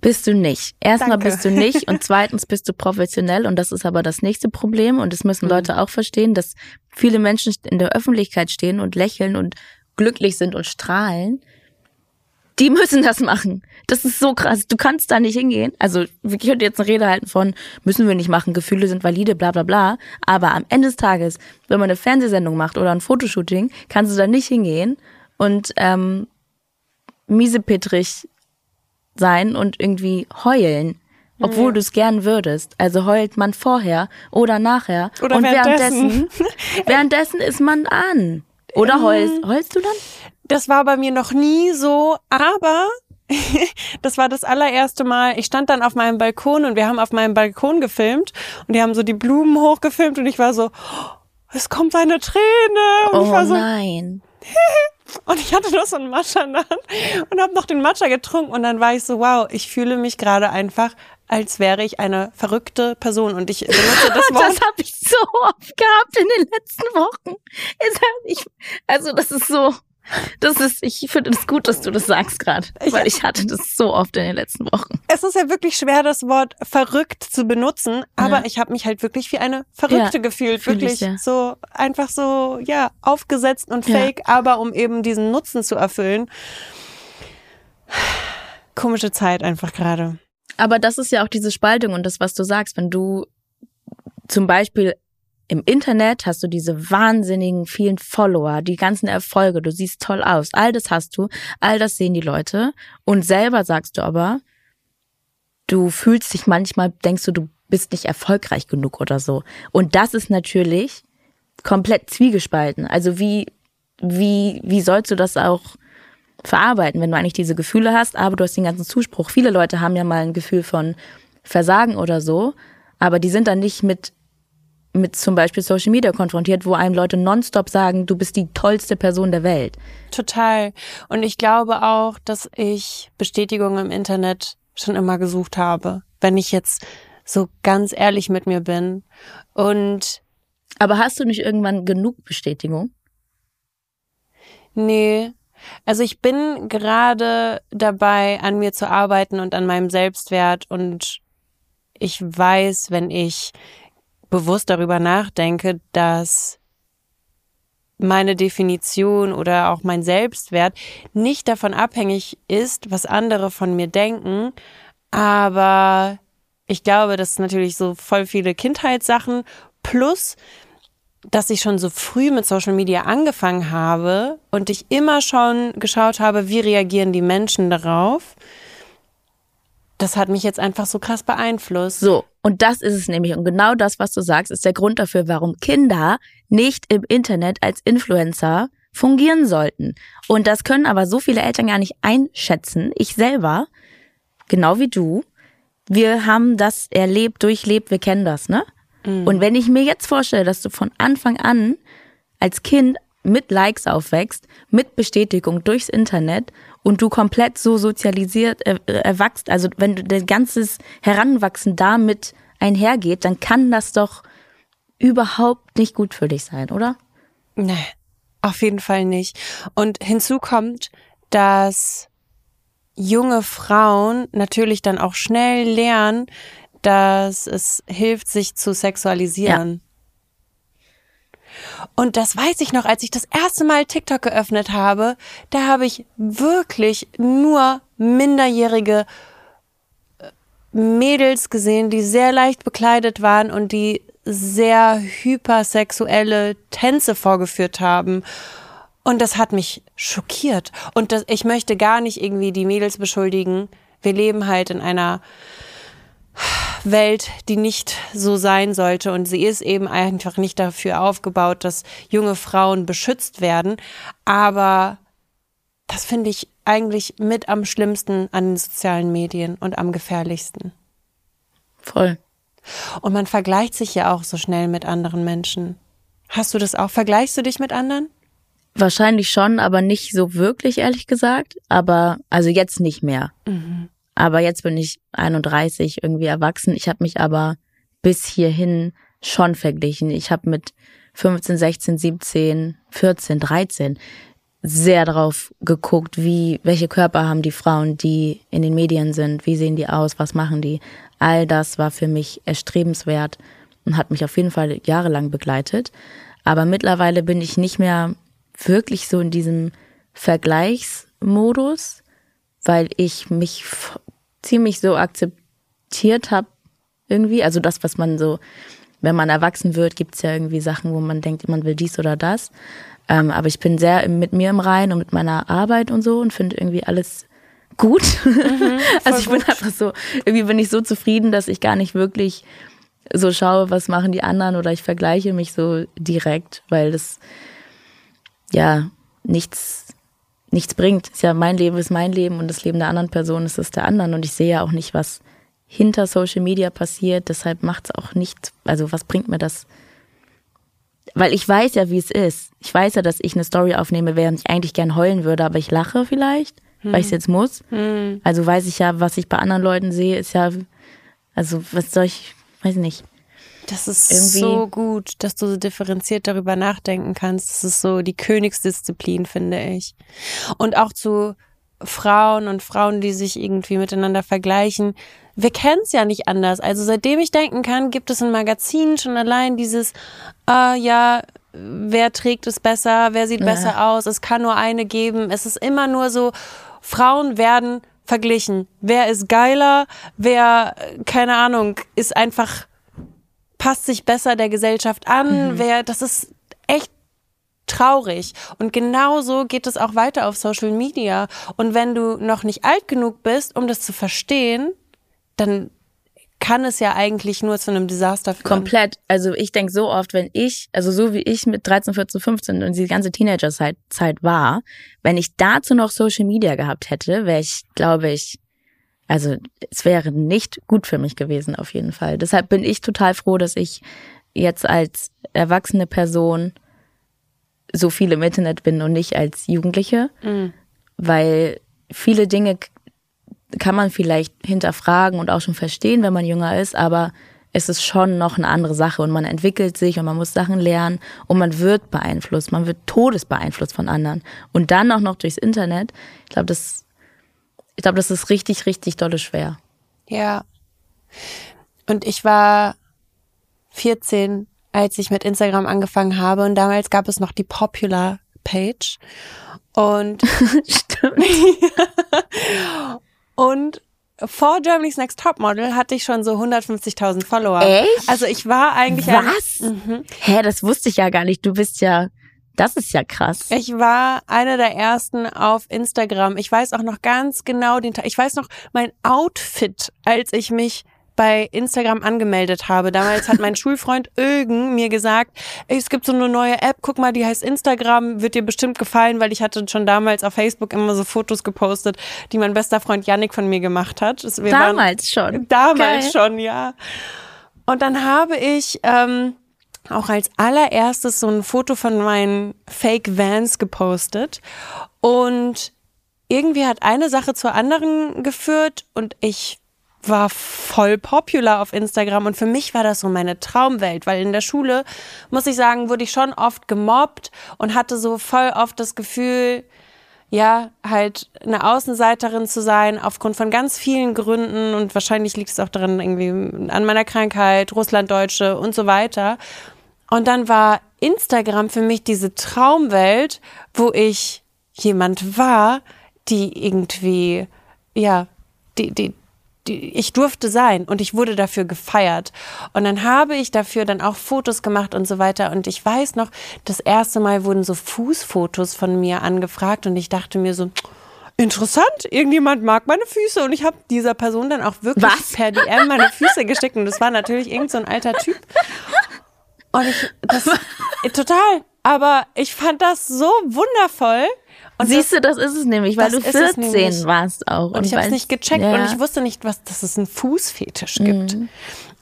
Bist du nicht. Erstmal Danke. bist du nicht und zweitens bist du professionell und das ist aber das nächste Problem und das müssen Leute auch verstehen, dass viele Menschen in der Öffentlichkeit stehen und lächeln und glücklich sind und strahlen. Die müssen das machen. Das ist so krass. Du kannst da nicht hingehen. Also ich könnte jetzt eine Rede halten von, müssen wir nicht machen, Gefühle sind valide, bla bla bla. Aber am Ende des Tages, wenn man eine Fernsehsendung macht oder ein Fotoshooting, kannst du da nicht hingehen und ähm, miesepetrig sein und irgendwie heulen, obwohl du es gern würdest. Also heult man vorher oder nachher Oder und währenddessen. währenddessen währenddessen ist man an. Oder heulst, heulst du dann? Das war bei mir noch nie so, aber das war das allererste Mal. Ich stand dann auf meinem Balkon und wir haben auf meinem Balkon gefilmt und die haben so die Blumen hochgefilmt und ich war so, oh, es kommt eine Träne. Und ich Oh war so, nein. Und ich hatte nur so einen Matcha in der Hand und habe noch den Matcha getrunken und dann war ich so, wow, ich fühle mich gerade einfach, als wäre ich eine verrückte Person und ich benutze das Wort. Das habe ich so oft gehabt in den letzten Wochen. Ich, also das ist so, das ist, ich finde es gut, dass du das sagst gerade, weil ich hatte das so oft in den letzten Wochen. Es ist ja wirklich schwer, das Wort verrückt zu benutzen, aber Ja. ich habe mich halt wirklich wie eine Verrückte Ja, gefühlt. fühl ich Wirklich sehr. so einfach so, ja, aufgesetzt und Ja. fake, aber um eben diesen Nutzen zu erfüllen. Komische Zeit einfach gerade. Aber das ist ja auch diese Spaltung und das, was du sagst, wenn du zum Beispiel im Internet hast du diese wahnsinnigen vielen Follower, die ganzen Erfolge, du siehst toll aus, all das hast du, all das sehen die Leute und selber sagst du aber, du fühlst dich manchmal, denkst du, du bist nicht erfolgreich genug oder so. Und das ist natürlich komplett zwiegespalten. Also wie, wie, wie sollst du das auch verarbeiten, wenn du eigentlich diese Gefühle hast, aber du hast den ganzen Zuspruch. Viele Leute haben ja mal ein Gefühl von Versagen oder so, aber die sind dann nicht mit mit zum Beispiel Social Media konfrontiert, wo einem Leute nonstop sagen, du bist die tollste Person der Welt. Total. Und ich glaube auch, dass ich Bestätigung im Internet schon immer gesucht habe, wenn ich jetzt so ganz ehrlich mit mir bin. Und Aber hast du nicht irgendwann genug Bestätigung? nee, also ich bin gerade dabei, an mir zu arbeiten und an meinem Selbstwert. Und ich weiß, wenn ich bewusst darüber nachdenke, dass meine Definition oder auch mein Selbstwert nicht davon abhängig ist, was andere von mir denken. Aber ich glaube, das ist natürlich so voll viele Kindheitssachen plus dass ich schon so früh mit Social Media angefangen habe und ich immer schon geschaut habe, wie reagieren die Menschen darauf. Das hat mich jetzt einfach so krass beeinflusst. So, und das ist es nämlich. Und genau das, was du sagst, ist der Grund dafür, warum Kinder nicht im Internet als Influencer fungieren sollten. Und das können aber so viele Eltern gar nicht einschätzen. Ich selber, genau wie du, wir haben das erlebt, durchlebt, wir kennen das, ne? Und wenn ich mir jetzt vorstelle, dass du von Anfang an als Kind mit Likes aufwächst, mit Bestätigung durchs Internet und du komplett so sozialisiert äh, erwachst, also wenn du dein ganzes Heranwachsen damit einhergeht, dann kann das doch überhaupt nicht gut für dich sein, oder? Nee, auf jeden Fall nicht. Und hinzu kommt, dass junge Frauen natürlich dann auch schnell lernen, dass es hilft, sich zu sexualisieren. Ja. Und das weiß ich noch, als ich das erste Mal TikTok geöffnet habe, da habe ich wirklich nur minderjährige äh, Mädels gesehen, die sehr leicht bekleidet waren und die sehr hypersexuelle Tänze vorgeführt haben. Und das hat mich schockiert. Und das, ich möchte gar nicht irgendwie die Mädels beschuldigen. Wir leben halt in einer Welt, die nicht so sein sollte. Und sie ist eben einfach nicht dafür aufgebaut, dass junge Frauen beschützt werden. Aber das finde ich eigentlich mit am schlimmsten an den sozialen Medien und am gefährlichsten. Voll. Und man vergleicht sich ja auch so schnell mit anderen Menschen. Hast du das auch? Vergleichst du dich mit anderen? Wahrscheinlich schon, aber nicht so wirklich, ehrlich gesagt. Aber, also jetzt nicht mehr. Mhm. Aber jetzt bin ich 31, irgendwie erwachsen. Ich habe mich aber bis hierhin schon verglichen. Ich habe mit 15, 16, 17, 14, 13 sehr drauf geguckt, wie, welche Körper haben die Frauen, die in den Medien sind, wie sehen die aus, was machen die. All das war für mich erstrebenswert und hat mich auf jeden Fall jahrelang begleitet. Aber mittlerweile bin ich nicht mehr wirklich so in diesem Vergleichsmodus, weil ich mich ziemlich so akzeptiert habe irgendwie. Also das, was man so, wenn man erwachsen wird, gibt es ja irgendwie Sachen, wo man denkt, man will dies oder das. Ähm, aber ich bin sehr mit mir im Rein und mit meiner Arbeit und so und finde irgendwie alles gut. Mhm, also ich bin einfach so, irgendwie bin ich so zufrieden, dass ich gar nicht wirklich so schaue, was machen die anderen oder ich vergleiche mich so direkt, weil das ja nichts nichts bringt. Ist ja mein Leben ist mein Leben und das Leben der anderen Person ist das der anderen und ich sehe ja auch nicht, was hinter Social Media passiert. Deshalb macht es auch nichts. Also was bringt mir das? Weil ich weiß ja, wie es ist. Ich weiß ja, dass ich eine Story aufnehme, während ich eigentlich gern heulen würde, aber ich lache vielleicht, hm. weil ich es jetzt muss. Hm. Also weiß ich ja, was ich bei anderen Leuten sehe, ist ja, also was soll ich, weiß nicht. Das ist Irgendwie so gut, dass du so differenziert darüber nachdenken kannst. Das ist so die Königsdisziplin, finde ich. Und auch zu Frauen und Frauen, die sich irgendwie miteinander vergleichen. Wir kennen es ja nicht anders. Also seitdem ich denken kann, gibt es in Magazinen schon allein dieses, äh, ja, wer trägt es besser, wer sieht ja. besser aus, es kann nur eine geben. Es ist immer nur so, Frauen werden verglichen. Wer ist geiler, wer, keine Ahnung, ist einfach passt sich besser der Gesellschaft an, mhm. wer, das ist echt traurig. Und genauso geht es auch weiter auf Social Media. Und wenn du noch nicht alt genug bist, um das zu verstehen, dann kann es ja eigentlich nur zu einem Desaster führen. Komplett. Also ich denke so oft, wenn ich, also so wie ich mit 13, 14, 15 und die ganze Teenagerzeit Zeit war, wenn ich dazu noch Social Media gehabt hätte, wäre ich, glaube ich, also es wäre nicht gut für mich gewesen auf jeden Fall. Deshalb bin ich total froh, dass ich jetzt als erwachsene Person so viel im Internet bin und nicht als Jugendliche, mhm. weil viele Dinge kann man vielleicht hinterfragen und auch schon verstehen, wenn man jünger ist, aber es ist schon noch eine andere Sache und man entwickelt sich und man muss Sachen lernen und man wird beeinflusst, man wird todesbeeinflusst von anderen und dann auch noch durchs Internet. Ich glaube, das ich glaube, das ist richtig, richtig dolle schwer. Ja. Und ich war 14, als ich mit Instagram angefangen habe und damals gab es noch die Popular Page und stimmt. und vor Germany's Next Topmodel hatte ich schon so 150.000 Follower. Echt? Also ich war eigentlich Was? Ein, mhm. Hä, das wusste ich ja gar nicht. Du bist ja das ist ja krass. Ich war einer der ersten auf Instagram. Ich weiß auch noch ganz genau den Tag. Ich weiß noch mein Outfit, als ich mich bei Instagram angemeldet habe. Damals hat mein Schulfreund Ögen mir gesagt, es gibt so eine neue App, guck mal, die heißt Instagram, wird dir bestimmt gefallen, weil ich hatte schon damals auf Facebook immer so Fotos gepostet, die mein bester Freund Yannick von mir gemacht hat. Wir damals schon. Damals Geil. schon, ja. Und dann habe ich ähm, auch als allererstes so ein Foto von meinen Fake Vans gepostet. Und irgendwie hat eine Sache zur anderen geführt und ich war voll popular auf Instagram. Und für mich war das so meine Traumwelt, weil in der Schule, muss ich sagen, wurde ich schon oft gemobbt und hatte so voll oft das Gefühl, ja, halt eine Außenseiterin zu sein, aufgrund von ganz vielen Gründen. Und wahrscheinlich liegt es auch daran, irgendwie an meiner Krankheit, Russlanddeutsche und so weiter. Und dann war Instagram für mich diese Traumwelt, wo ich jemand war, die irgendwie, ja, die, die, die, ich durfte sein und ich wurde dafür gefeiert. Und dann habe ich dafür dann auch Fotos gemacht und so weiter. Und ich weiß noch, das erste Mal wurden so Fußfotos von mir angefragt und ich dachte mir so, interessant, irgendjemand mag meine Füße und ich habe dieser Person dann auch wirklich Was? per DM meine Füße gesteckt und das war natürlich irgend so ein alter Typ. Und ich, das, total. Aber ich fand das so wundervoll. Und Siehst du, das ist es nämlich, weil das du ist es 14 nämlich. warst auch. Und ich habe es nicht gecheckt ja. und ich wusste nicht, was, dass es einen Fußfetisch gibt. Mhm.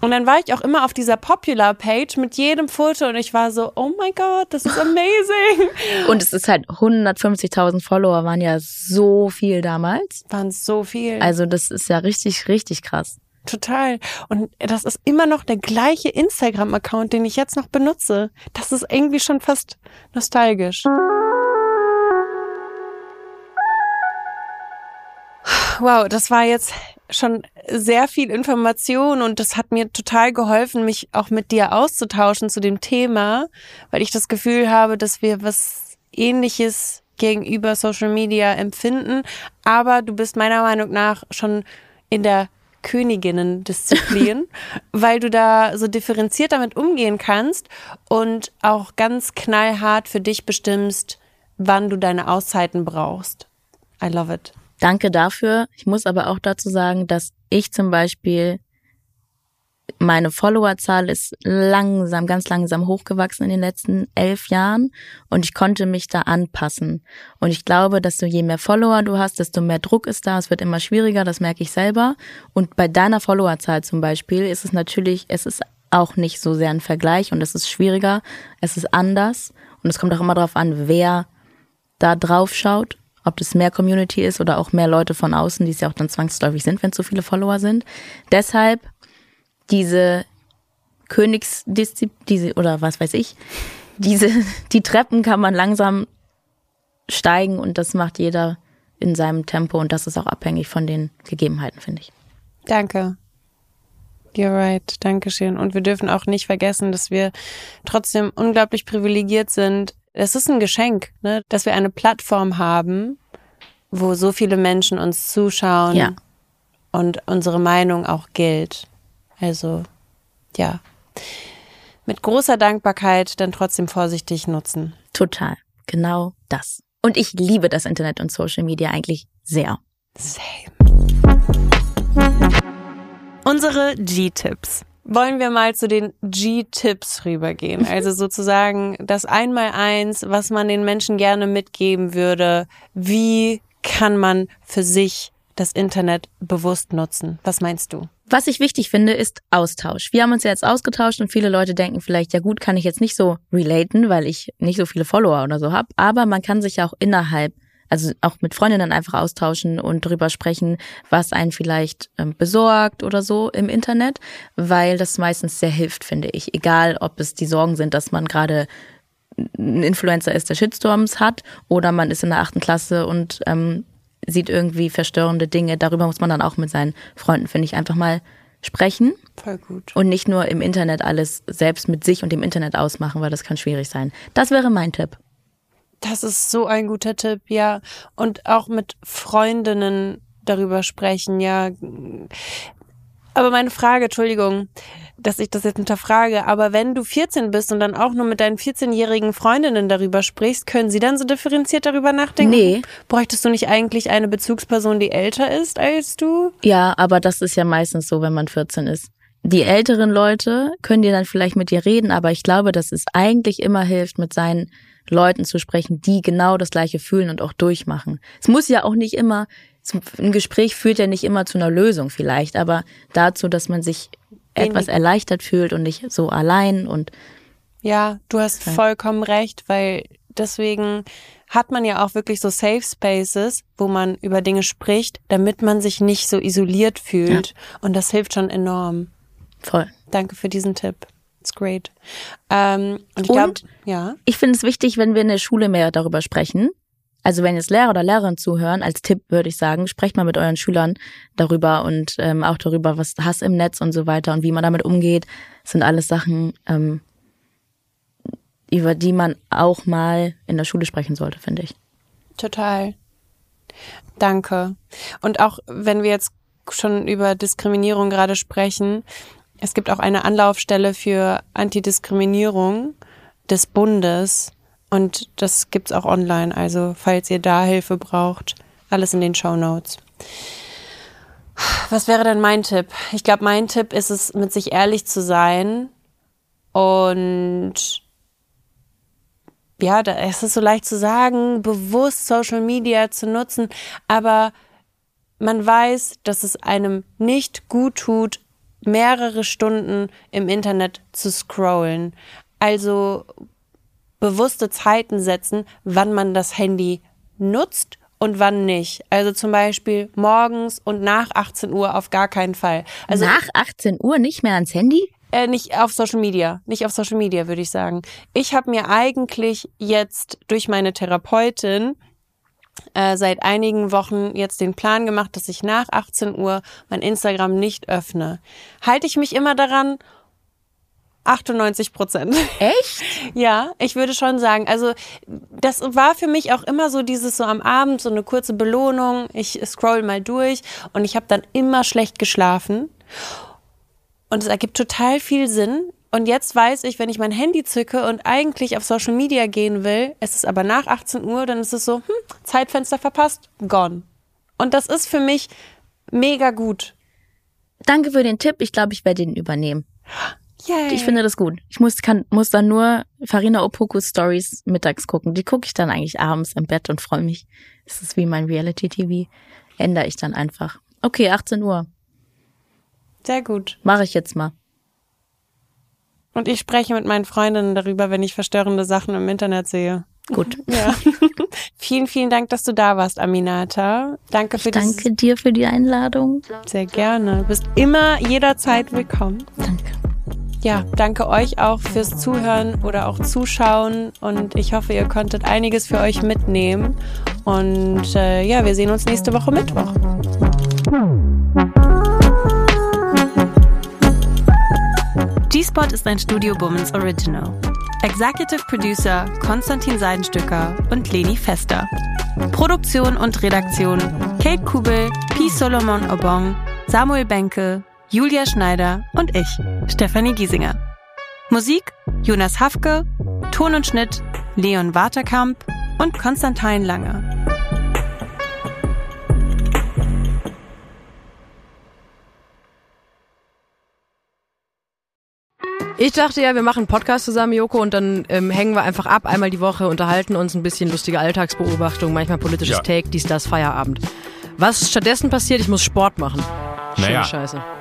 Und dann war ich auch immer auf dieser Popular-Page mit jedem Foto und ich war so, oh my God, das ist amazing. Und es ist halt 150.000 Follower waren ja so viel damals. Waren so viel. Also das ist ja richtig, richtig krass. Total. Und das ist immer noch der gleiche Instagram-Account, den ich jetzt noch benutze. Das ist irgendwie schon fast nostalgisch. Wow, das war jetzt schon sehr viel Information und das hat mir total geholfen, mich auch mit dir auszutauschen zu dem Thema, weil ich das Gefühl habe, dass wir was ähnliches gegenüber Social Media empfinden. Aber du bist meiner Meinung nach schon in der Königinnen-Disziplin, weil du da so differenziert damit umgehen kannst und auch ganz knallhart für dich bestimmst, wann du deine Auszeiten brauchst. I love it. Danke dafür. Ich muss aber auch dazu sagen, dass ich zum Beispiel meine Followerzahl ist langsam, ganz langsam hochgewachsen in den letzten elf Jahren und ich konnte mich da anpassen. Und ich glaube, dass du je mehr Follower du hast, desto mehr Druck ist da. Es wird immer schwieriger, das merke ich selber. Und bei deiner Followerzahl zum Beispiel ist es natürlich, es ist auch nicht so sehr ein Vergleich und es ist schwieriger, es ist anders und es kommt auch immer darauf an, wer da drauf schaut, ob das mehr Community ist oder auch mehr Leute von außen, die es ja auch dann zwangsläufig sind, wenn so viele Follower sind. Deshalb diese Königsdisziplin, diese, oder was weiß ich, diese, die Treppen kann man langsam steigen und das macht jeder in seinem Tempo und das ist auch abhängig von den Gegebenheiten, finde ich. Danke. You're right. Dankeschön. Und wir dürfen auch nicht vergessen, dass wir trotzdem unglaublich privilegiert sind. Es ist ein Geschenk, ne? dass wir eine Plattform haben, wo so viele Menschen uns zuschauen Ja. und unsere Meinung auch gilt. Also, ja. Mit großer Dankbarkeit dann trotzdem vorsichtig nutzen. Total. Genau das. Und ich liebe das Internet und Social Media eigentlich sehr. Same. Unsere G-Tipps. Wollen wir mal zu den G-Tipps rübergehen? Also sozusagen das Einmaleins, was man den Menschen gerne mitgeben würde. Wie kann man für sich das Internet bewusst nutzen? Was meinst du? Was ich wichtig finde, ist Austausch. Wir haben uns ja jetzt ausgetauscht und viele Leute denken vielleicht, ja gut, kann ich jetzt nicht so relaten, weil ich nicht so viele Follower oder so habe. Aber man kann sich ja auch innerhalb, also auch mit Freundinnen einfach austauschen und drüber sprechen, was einen vielleicht ähm, besorgt oder so im Internet, weil das meistens sehr hilft, finde ich. Egal, ob es die Sorgen sind, dass man gerade ein Influencer ist, der Shitstorms hat, oder man ist in der achten Klasse und ähm, sieht irgendwie verstörende Dinge. Darüber muss man dann auch mit seinen Freunden, finde ich, einfach mal sprechen Voll gut. und nicht nur im Internet alles selbst mit sich und dem Internet ausmachen, weil das kann schwierig sein. Das wäre mein Tipp. Das ist so ein guter Tipp, ja. Und auch mit Freundinnen darüber sprechen, ja. Aber meine Frage, Entschuldigung, dass ich das jetzt hinterfrage, aber wenn du 14 bist und dann auch nur mit deinen 14-jährigen Freundinnen darüber sprichst, können sie dann so differenziert darüber nachdenken? Nee. Bräuchtest du nicht eigentlich eine Bezugsperson, die älter ist als du? Ja, aber das ist ja meistens so, wenn man 14 ist. Die älteren Leute können dir dann vielleicht mit dir reden, aber ich glaube, dass es eigentlich immer hilft, mit seinen Leuten zu sprechen, die genau das Gleiche fühlen und auch durchmachen. Es muss ja auch nicht immer, ein Gespräch führt ja nicht immer zu einer Lösung vielleicht, aber dazu, dass man sich etwas erleichtert fühlt und nicht so allein und Ja, du hast Ja. vollkommen recht, weil deswegen hat man ja auch wirklich so Safe Spaces, wo man über Dinge spricht, damit man sich nicht so isoliert fühlt. Und das hilft schon enorm. Voll. Danke für diesen Tipp. It's great. Ähm, und ich glaube, ja. Ich finde es wichtig, wenn wir in der Schule mehr darüber sprechen. Also wenn jetzt Lehrer oder Lehrerinnen zuhören, als Tipp würde ich sagen, sprecht mal mit euren Schülern darüber und ähm, auch darüber, was Hass im Netz und so weiter und wie man damit umgeht, sind alles Sachen, ähm, über die man auch mal in der Schule sprechen sollte, finde ich. Total. Danke. Und auch wenn wir jetzt schon über Diskriminierung gerade sprechen, es gibt auch eine Anlaufstelle für Antidiskriminierung des Bundes und das gibt's auch online. Also falls ihr da Hilfe braucht, alles in den Show Notes. Was wäre denn mein Tipp? Ich glaube, mein Tipp ist es, mit sich ehrlich zu sein und ja, da, es ist so leicht zu sagen, bewusst Social Media zu nutzen, aber man weiß, dass es einem nicht gut tut, mehrere Stunden im Internet zu scrollen. Also bewusste Zeiten setzen, wann man das Handy nutzt und wann nicht. Also zum Beispiel morgens und nach 18 Uhr auf gar keinen Fall. Also Nach 18 Uhr nicht mehr ans Handy? äh, nicht auf Social Media, nicht auf Social Media, würde ich sagen. Ich habe mir eigentlich jetzt durch meine Therapeutin äh, seit einigen Wochen jetzt den Plan gemacht, dass ich nach 18 Uhr mein Instagram nicht öffne. Halte ich mich immer daran? 98 Prozent. Echt? Ja, ich würde schon sagen, also das war für mich auch immer so dieses so am Abend so eine kurze Belohnung. Ich scroll mal durch und ich habe dann immer schlecht geschlafen. Und es ergibt total viel Sinn. Und jetzt weiß ich, wenn ich mein Handy zücke und eigentlich auf Social Media gehen will, es ist aber nach 18 Uhr, dann ist es so, hm, Zeitfenster verpasst, gone. Und das ist für mich mega gut. Danke für den Tipp. Ich glaube, ich werde ihn übernehmen. Yay. Ich finde das gut. Ich muss, kann, muss dann nur Farina Opoku Stories mittags gucken. Die gucke ich dann eigentlich abends im Bett und freue mich. Das ist wie mein Reality-TV. Ändere ich dann einfach. Okay, 18 Uhr. Sehr gut. Mache ich jetzt mal. Und ich spreche mit meinen Freundinnen darüber, wenn ich verstörende Sachen im Internet sehe. Gut. Ja. vielen, vielen Dank, dass du da warst, Aminata. Danke für dieses Danke dir für die Einladung. Sehr gerne. Du bist immer jederzeit willkommen. Danke. Ja, danke euch auch fürs Zuhören oder auch Zuschauen und ich hoffe, ihr konntet einiges für euch mitnehmen. Und äh, ja, wir sehen uns nächste Woche Mittwoch. G-Spot ist ein Studio Bummens Original. Executive Producer Konstantin Seidenstücker und Leni Fester. Produktion und Redaktion Kate Kubel, P. Solomon Obong, Samuel Benke, Julia Schneider und ich, Stefanie Giesinger. Musik Jonas Hafke, Ton und Schnitt Leon Waterkamp und Konstantin Lange. Ich dachte ja, wir machen einen Podcast zusammen, Joko, und dann ähm, hängen wir einfach ab, einmal die Woche, unterhalten uns ein bisschen lustige Alltagsbeobachtung, manchmal politisches Ja. Take, dies, das, Feierabend. Was stattdessen passiert, ich muss Sport machen. Schöne Naja. Scheiße.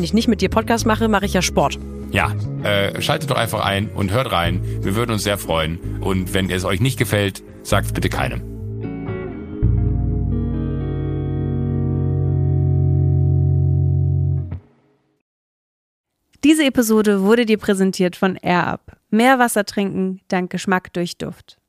den ich nicht mit dir Podcast mache, mache ich ja Sport. Ja, äh, schaltet doch einfach ein und hört rein. Wir würden uns sehr freuen. Und wenn es euch nicht gefällt, sagt bitte keinem. Diese Episode wurde dir präsentiert von AirUp. Mehr Wasser trinken dank Geschmack durch Duft.